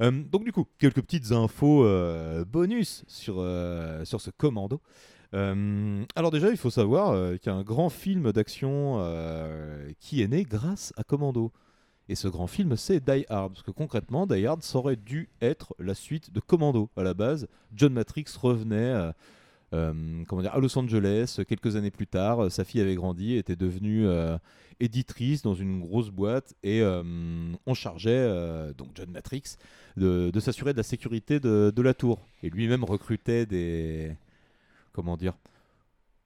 Euh, donc du coup, quelques petites infos euh, bonus sur, euh, sur ce commando. Alors déjà, il faut savoir qu'il y a un grand film d'action qui est né grâce à Commando. Et ce grand film, c'est Die Hard. Parce que concrètement, Die Hard, ça aurait dû être la suite de Commando. À la base, John Matrix revenait euh, euh, comment dire, à Los Angeles quelques années plus tard. Sa fille avait grandi, était devenue euh, éditrice dans une grosse boîte. Et euh, on chargeait, euh, donc John Matrix, de, s'assurer de la sécurité de, la tour. Et lui-même recrutait des comment dire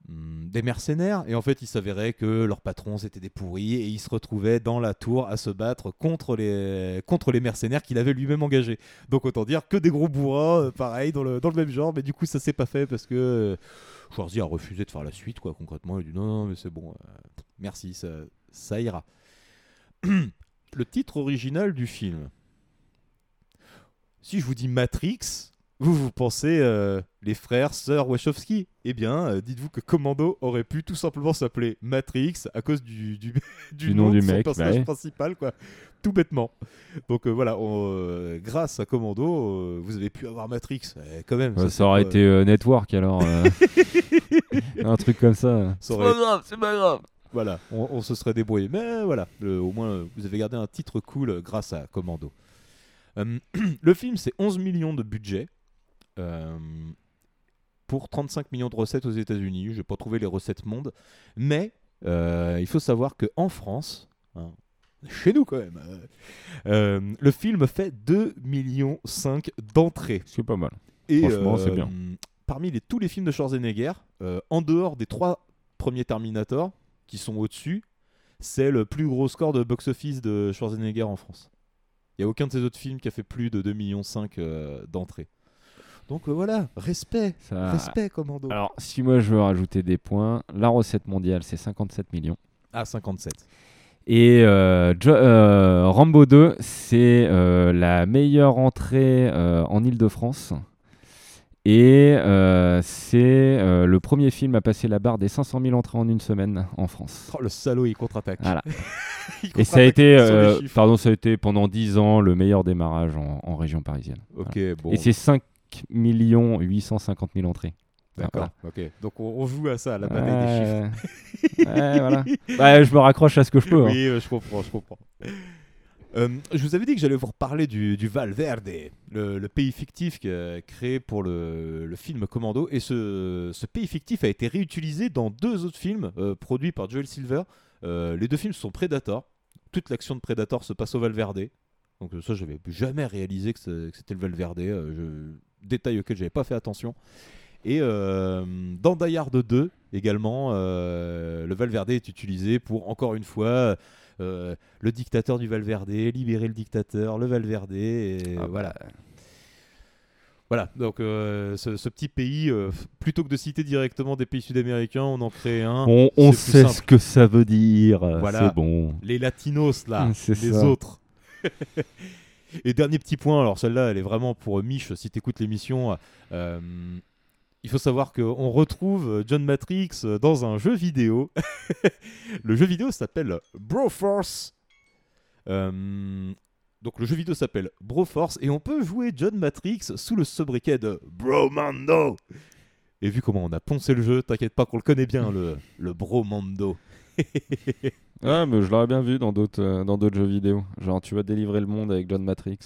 des mercenaires. Et en fait il s'avérait que leurs patrons c'était des pourris et ils se retrouvaient dans la tour à se battre contre les contre les mercenaires qu'il avait lui-même engagés. Donc autant dire que des gros bourras euh, pareil dans le, dans le même genre. Mais du coup ça s'est pas fait parce que euh, Schwarzy a refusé de faire la suite quoi concrètement. Il a dit non, non mais c'est bon euh, merci ça, ça ira. Le titre original du film. Si je vous dis Matrix, vous vous pensez euh, les frères, sœurs Wachowski? Eh bien, euh, dites-vous que Commando aurait pu tout simplement s'appeler Matrix à cause du, du, Du nom du son mec, personnage bah ouais. principal, quoi. Tout bêtement. Donc euh, voilà, on, euh, grâce à Commando, euh, vous avez pu avoir Matrix, Eh, quand même. Ouais, ça, c'est aurait pas- été euh, Network alors. euh, un truc comme ça. Ça aurait- c'est pas grave. Voilà, on, on se serait débrouillé. Mais voilà, le- au moins vous avez gardé un titre cool grâce à Commando. Euh, le film, c'est 11 millions de budget pour 35 millions de recettes aux États-Unis. Je n'ai pas trouvé les recettes monde, mais euh, il faut savoir que en France, hein, chez nous quand même, euh, euh, le film fait 2 millions 5 d'entrées. C'est pas mal. Et Franchement, c'est euh, bien. Parmi les, tous les films de Schwarzenegger, euh, en dehors des trois premiers Terminator qui sont au-dessus, c'est le plus gros score de box-office de Schwarzenegger en France. Il n'y a aucun de ces autres films qui a fait plus de 2,5 millions euh, d'entrées. Donc euh, voilà, respect, Ça- respect Commando. Alors, si moi je veux rajouter des points, la recette mondiale c'est 57 millions. Ah, 57. Et euh, Jo- euh, Rambo 2, c'est euh, la meilleure entrée euh, en Ile-de-France. Et euh, c'est euh, le premier film à passer la barre des 500 000 entrées en une semaine en France. Oh, le salaud, il contre-attaque. Voilà. Il Et ça a été, euh, pardon, ça a été pendant 10 ans le meilleur démarrage en, en région parisienne. Ok, Voilà. bon. Et c'est 5 850 000 entrées. D'accord, Voilà. ok. Donc on, on joue à ça, à la bataille des chiffres. Ouais, voilà. Bah, je me raccroche à ce que je peux, hein. Oui, euh, je comprends, je comprends. Euh, je vous avais dit que j'allais vous reparler du, du Valverde, le, le pays fictif qui a créé pour le, le film Commando. Et ce, ce pays fictif a été réutilisé dans deux autres films euh, produits par Joel Silver. Euh, les deux films sont Predator. Toute l'action de Predator se passe au Valverde. Donc ça, j'avais jamais réalisé que que c'était le Valverde. je- Détail auquel j'avais pas fait attention. Et euh, dans Die Hard 2 également, euh, le Valverde est utilisé pour encore une fois euh, le dictateur du Valverde, libérer le dictateur, le Valverde, et Ah bah. voilà. Voilà, donc euh, ce, ce petit pays, euh, plutôt que de citer directement des pays sud-américains, on en crée un. On, sait simple. ce que ça veut dire. Voilà, C'est bon. Les latinos, là, les ça. autres. Et dernier petit point, alors celle-là, elle est vraiment pour Mich, si tu écoutes l'émission. euh, il faut savoir qu'on retrouve John Matrix dans un jeu vidéo. le jeu vidéo s'appelle Broforce. Euh, donc le jeu vidéo s'appelle Broforce et on peut jouer John Matrix sous le sobriquet de Bromando. Et vu comment on a poncé le jeu, t'inquiète pas qu'on le connaît bien, le, le Bromando. Ouais, mais je l'aurais bien vu dans d'autres euh, dans d'autres jeux vidéo. Genre, tu vas délivrer le monde avec John Matrix.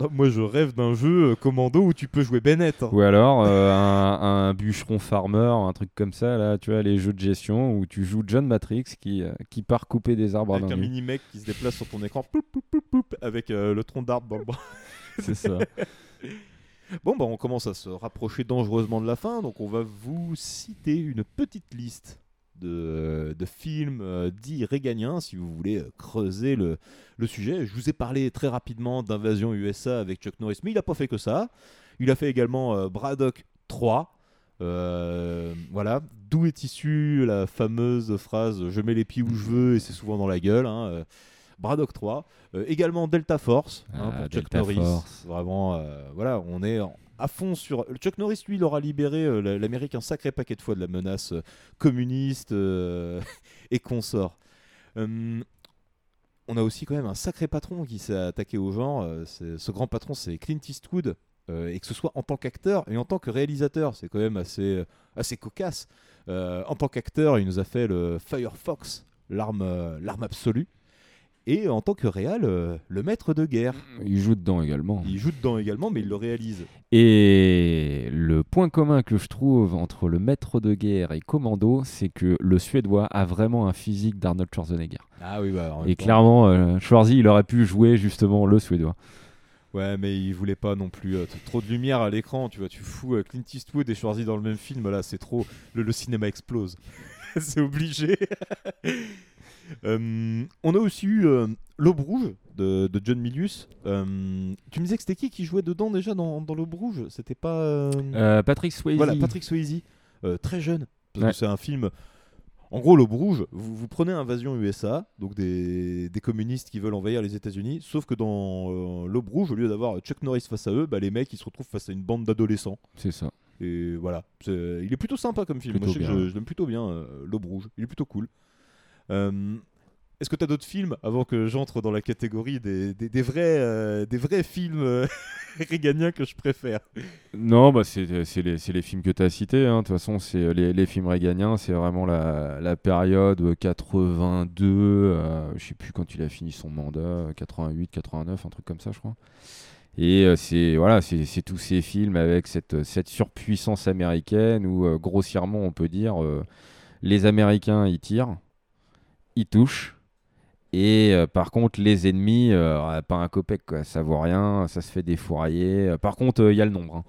Ah, Moi, je rêve d'un jeu euh, commando où tu peux jouer Bennett. hein. Ou alors euh, un, un bûcheron farmer, un truc comme ça, là, tu vois, les jeux de gestion où tu joues John Matrix qui, euh, qui part couper des arbres à Avec main un nue. mini mec qui se déplace sur ton écran, poup, poup, poup, poup, avec euh, le tronc d'arbre dans le bras. C'est ça. Bon, bah, on commence à se rapprocher dangereusement de la fin, donc on va vous citer une petite liste de, films euh, dits réganiens, si vous voulez euh, creuser le, sujet. Je vous ai parlé très rapidement d'Invasion USA avec Chuck Norris, mais il n'a pas fait que ça. Il a fait également euh, Braddock 3. Euh, voilà, d'où est issue la fameuse phrase Je mets les pieds où je veux et c'est souvent dans la gueule. hein, Braddock 3. Euh, également Delta Force hein, Ah, pour Chuck Norris. Force. Vraiment, euh, voilà, on est en- à fond sur. Chuck Norris, lui, il aura libéré euh, la- l'Amérique un sacré paquet de fois de la menace euh, communiste euh, et consorts. Hum, on a aussi quand même un sacré patron qui s'est attaqué au genre. ce grand patron, c'est Clint Eastwood. et que ce soit en tant qu'acteur et en tant que réalisateur, c'est quand même assez, assez cocasse. En tant qu'acteur, il nous a fait le Firefox, l'arme l'arme absolue. Et en tant que réal, euh, le maître de guerre. Il joue dedans également. Il joue dedans également, mais il le réalise. Et le point commun que je trouve entre le maître de guerre et Commando, c'est que le Suédois a vraiment un physique d'Arnold Schwarzenegger. Ah oui, bah, en Et temps- clairement, euh, Schwarzy, il aurait pu jouer justement le Suédois. Ouais, mais il voulait pas non plus euh, trop de lumière à l'écran. Tu vois, tu fous euh, Clint Eastwood et Schwarzy dans le même film. Là, c'est trop. Le, le cinéma explose. c'est obligé. Euh, on a aussi eu euh, L'Aube Rouge de, de John Milius. Euh, tu me disais que c'était qui qui jouait dedans déjà dans, dans L'Aube Rouge? C'était pas. Patrick Swayze. Voilà, Patrick Swayze. Très jeune. Parce Ouais. que c'est un film. En gros, l'Aube Rouge, vous, vous prenez Invasion USA, donc des, des communistes qui veulent envahir les États-Unis, sauf que dans l'Aube Rouge, au lieu d'avoir Chuck Norris face à eux, bah, les mecs ils se retrouvent face à une bande d'adolescents. C'est ça. Et voilà, il est plutôt sympa comme film. Moi, Plutôt je, bien, je, ouais. je l'aime plutôt bien, l'Aube Rouge. Il est plutôt cool. Euh, Est-ce que tu as d'autres films avant que j'entre dans la catégorie des, vrais, euh, des vrais films euh, réganiens que je préfère? Non, bah c'est les, films que tu as cités. hein. De toute façon, c'est les, films réganiens, c'est vraiment la, la période euh, 82, euh, je sais plus quand il a fini son mandat, euh, 88, 89, un truc comme ça, je crois. Et c'est voilà, c'est tous ces films avec cette, cette surpuissance américaine où grossièrement on peut dire les Américains ils tirent, ils touchent. Et euh, par contre, les ennemis, euh, pas un copec, quoi. ça vaut rien, ça se fait défourailler. Euh, Par contre, il y a le nombre,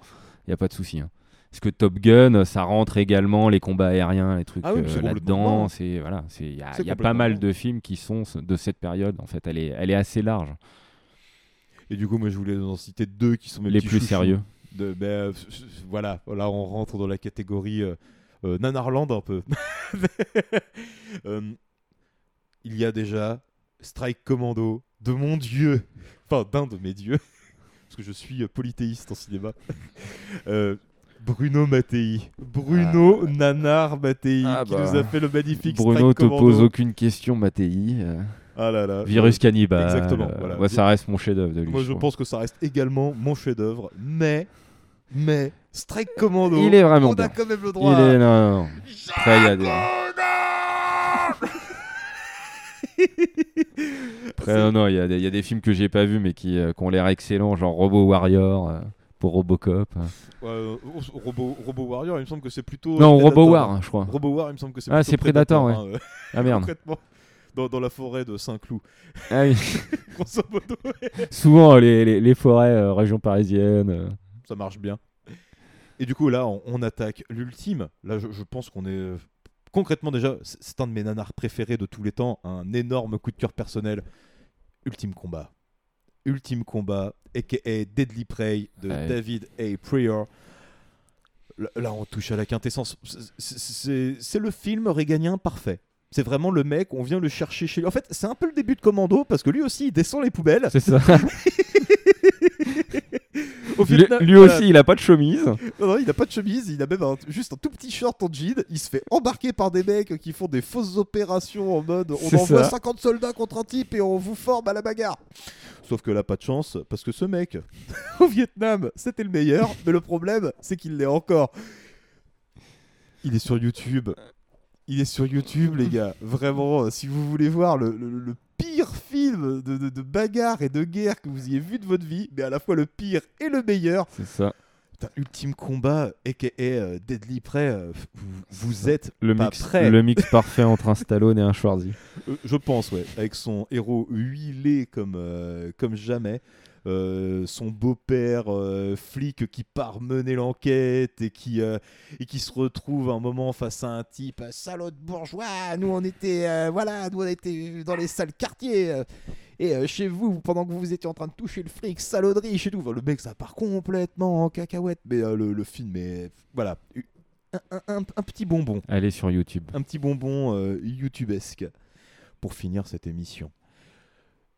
il n'y a pas de souci. hein. Parce que Top Gun, ça rentre également, les combats aériens, les trucs Ah oui, là-dedans. C'est voilà, c'est il y a, il y a pas mal de films qui sont de cette période. En fait, elle est, elle est assez large. Et du coup, moi je voulais en citer deux qui sont mes Les plus chouchous. sérieux. De, f- voilà, là on rentre dans la catégorie Nanarland un peu. Il y a déjà Strike Commando de mon dieu, enfin d'un de mes dieux, parce que je suis polythéiste en cinéma. Euh, Bruno Mattei, Bruno Nanar Mattei, Ah qui bah. nous a fait le magnifique Bruno Strike te Commando. pose aucune question, Mattei. euh, Ah là là. Virus cannibale. Exactement. euh, voilà. moi, ça reste mon chef-d'œuvre de lui. Moi, je pense que ça reste également mon chef-d'œuvre, mais, mais, Strike Commando. Il est vraiment on bien. a quand même le droit. Il est non, non, non. Après, il y a des. Après, non, non, il y, a des- il y a des films que j'ai pas vus mais qui, euh, qui ont l'air excellents, genre Robo Warrior euh, pour Robocop. hein. Ouais, euh, Robo, Robo Warrior, il me semble que c'est plutôt. Non, Robo War, je crois. Robo War, il me semble que c'est Ah, c'est Predator, ouais. hein, Ah, merde. concrètement, dans, dans la forêt de Saint-Cloud. Ah oui. Grosso modo, ouais. Souvent, les, les, les forêts, euh, région parisienne. euh. Ça marche bien. Et du coup, là, on, on attaque l'ultime. Là, je, je pense qu'on est. Concrètement, déjà, c'est un de mes nanars préférés de tous les temps. Un énorme coup de cœur personnel. Ultime combat. Ultime combat, a.k.a. Deadly Prey de Ouais. David A. Prior. Là, on touche à la quintessence. C'est le film réganien parfait. C'est vraiment le mec, on vient le chercher chez lui. En fait, c'est un peu le début de Commando parce que lui aussi, il descend les poubelles. C'est ça. Au Lui- Vietnam- lui voilà. aussi, il a pas de chemise. Non, non, il a pas de chemise, il a même un- juste un tout petit short en jean. Il se fait embarquer par des mecs qui font des fausses opérations en mode on envoie ça. 50 soldats contre un type et on vous forme à la bagarre. Sauf que là, pas de chance, parce que ce mec, au Vietnam, c'était le meilleur, mais le problème, c'est qu'il l'est encore. Il est sur YouTube. Il est sur YouTube, les gars. Vraiment, euh, si vous voulez voir le, le- le pire film de, de- de bagarre et de guerre que vous ayez vu de votre vie, mais à la fois le pire et le meilleur, C'est ça. Putain, Ultime Combat, aka euh, Deadly Prey, euh, vous, vous êtes Le pas mix, prêts. le mix parfait entre un Stallone et un Schwarzy. Euh, je pense, ouais. Avec son héros huilé comme, euh, comme jamais. Euh, son beau-père euh, flic qui part mener l'enquête et qui, euh, et qui se retrouve un moment face à un type salaud de bourgeois. Nous on était voilà, nous on était dans les sales quartiers et chez vous pendant que vous étiez en train de toucher le fric, salauderie chez. Enfin, le mec ça part complètement en cacahuète, mais le, le film est voilà un, un- un- un petit bonbon. Allez sur YouTube. Un petit bonbon euh, YouTubesque pour finir cette émission.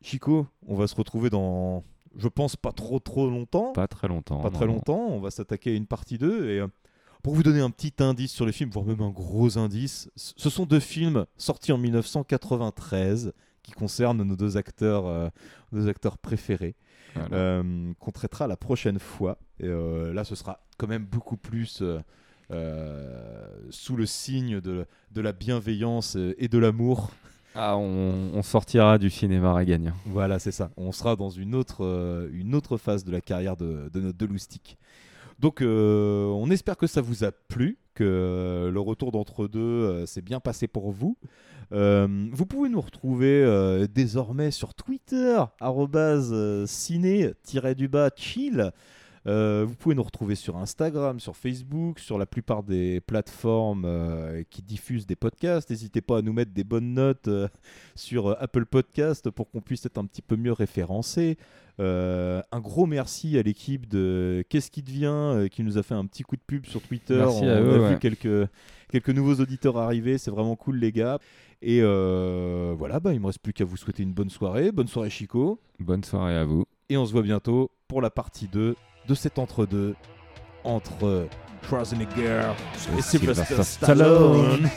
Chico, on va se retrouver dans, je pense, pas trop trop longtemps. Pas très longtemps. Pas non, très non. longtemps. On va s'attaquer à une partie 2. Et euh, pour vous donner un petit indice sur les films, voire même un gros indice, ce sont deux films sortis en 1993 qui concernent nos deux acteurs, euh, nos acteurs préférés. Voilà. euh, qu'on traitera la prochaine fois. Et là, ce sera quand même beaucoup plus sous le signe de, de la bienveillance et de l'amour. Ah, on, sortira du cinéma réganien. Voilà, c'est ça. On sera dans une autre, euh, une autre phase de la carrière de, de notre. Donc, euh, on espère que ça vous a plu, que euh, le retour d'entre deux euh, s'est bien passé pour vous. Vous pouvez nous retrouver désormais sur Twitter, ciné-du-bas chill. Euh, vous pouvez nous retrouver sur Instagram, sur Facebook, sur la plupart des plateformes euh, qui diffusent des podcasts. N'hésitez pas à nous mettre des bonnes notes euh, sur Apple Podcast pour qu'on puisse être un petit peu mieux référencé. Un gros merci à l'équipe de Qu'est-ce qui devient qui nous a fait un petit coup de pub sur Twitter. Merci On à a eux, vu ouais. quelques, quelques nouveaux auditeurs arriver. C'est vraiment cool, les gars. Et voilà, bah, il me reste plus qu'à vous souhaiter une bonne soirée. Bonne soirée, Chico. Bonne soirée à vous. Et on se voit bientôt pour la partie 2 de cet entre-deux entre Schwarzenegger et Sylvester Sylvester Stallone.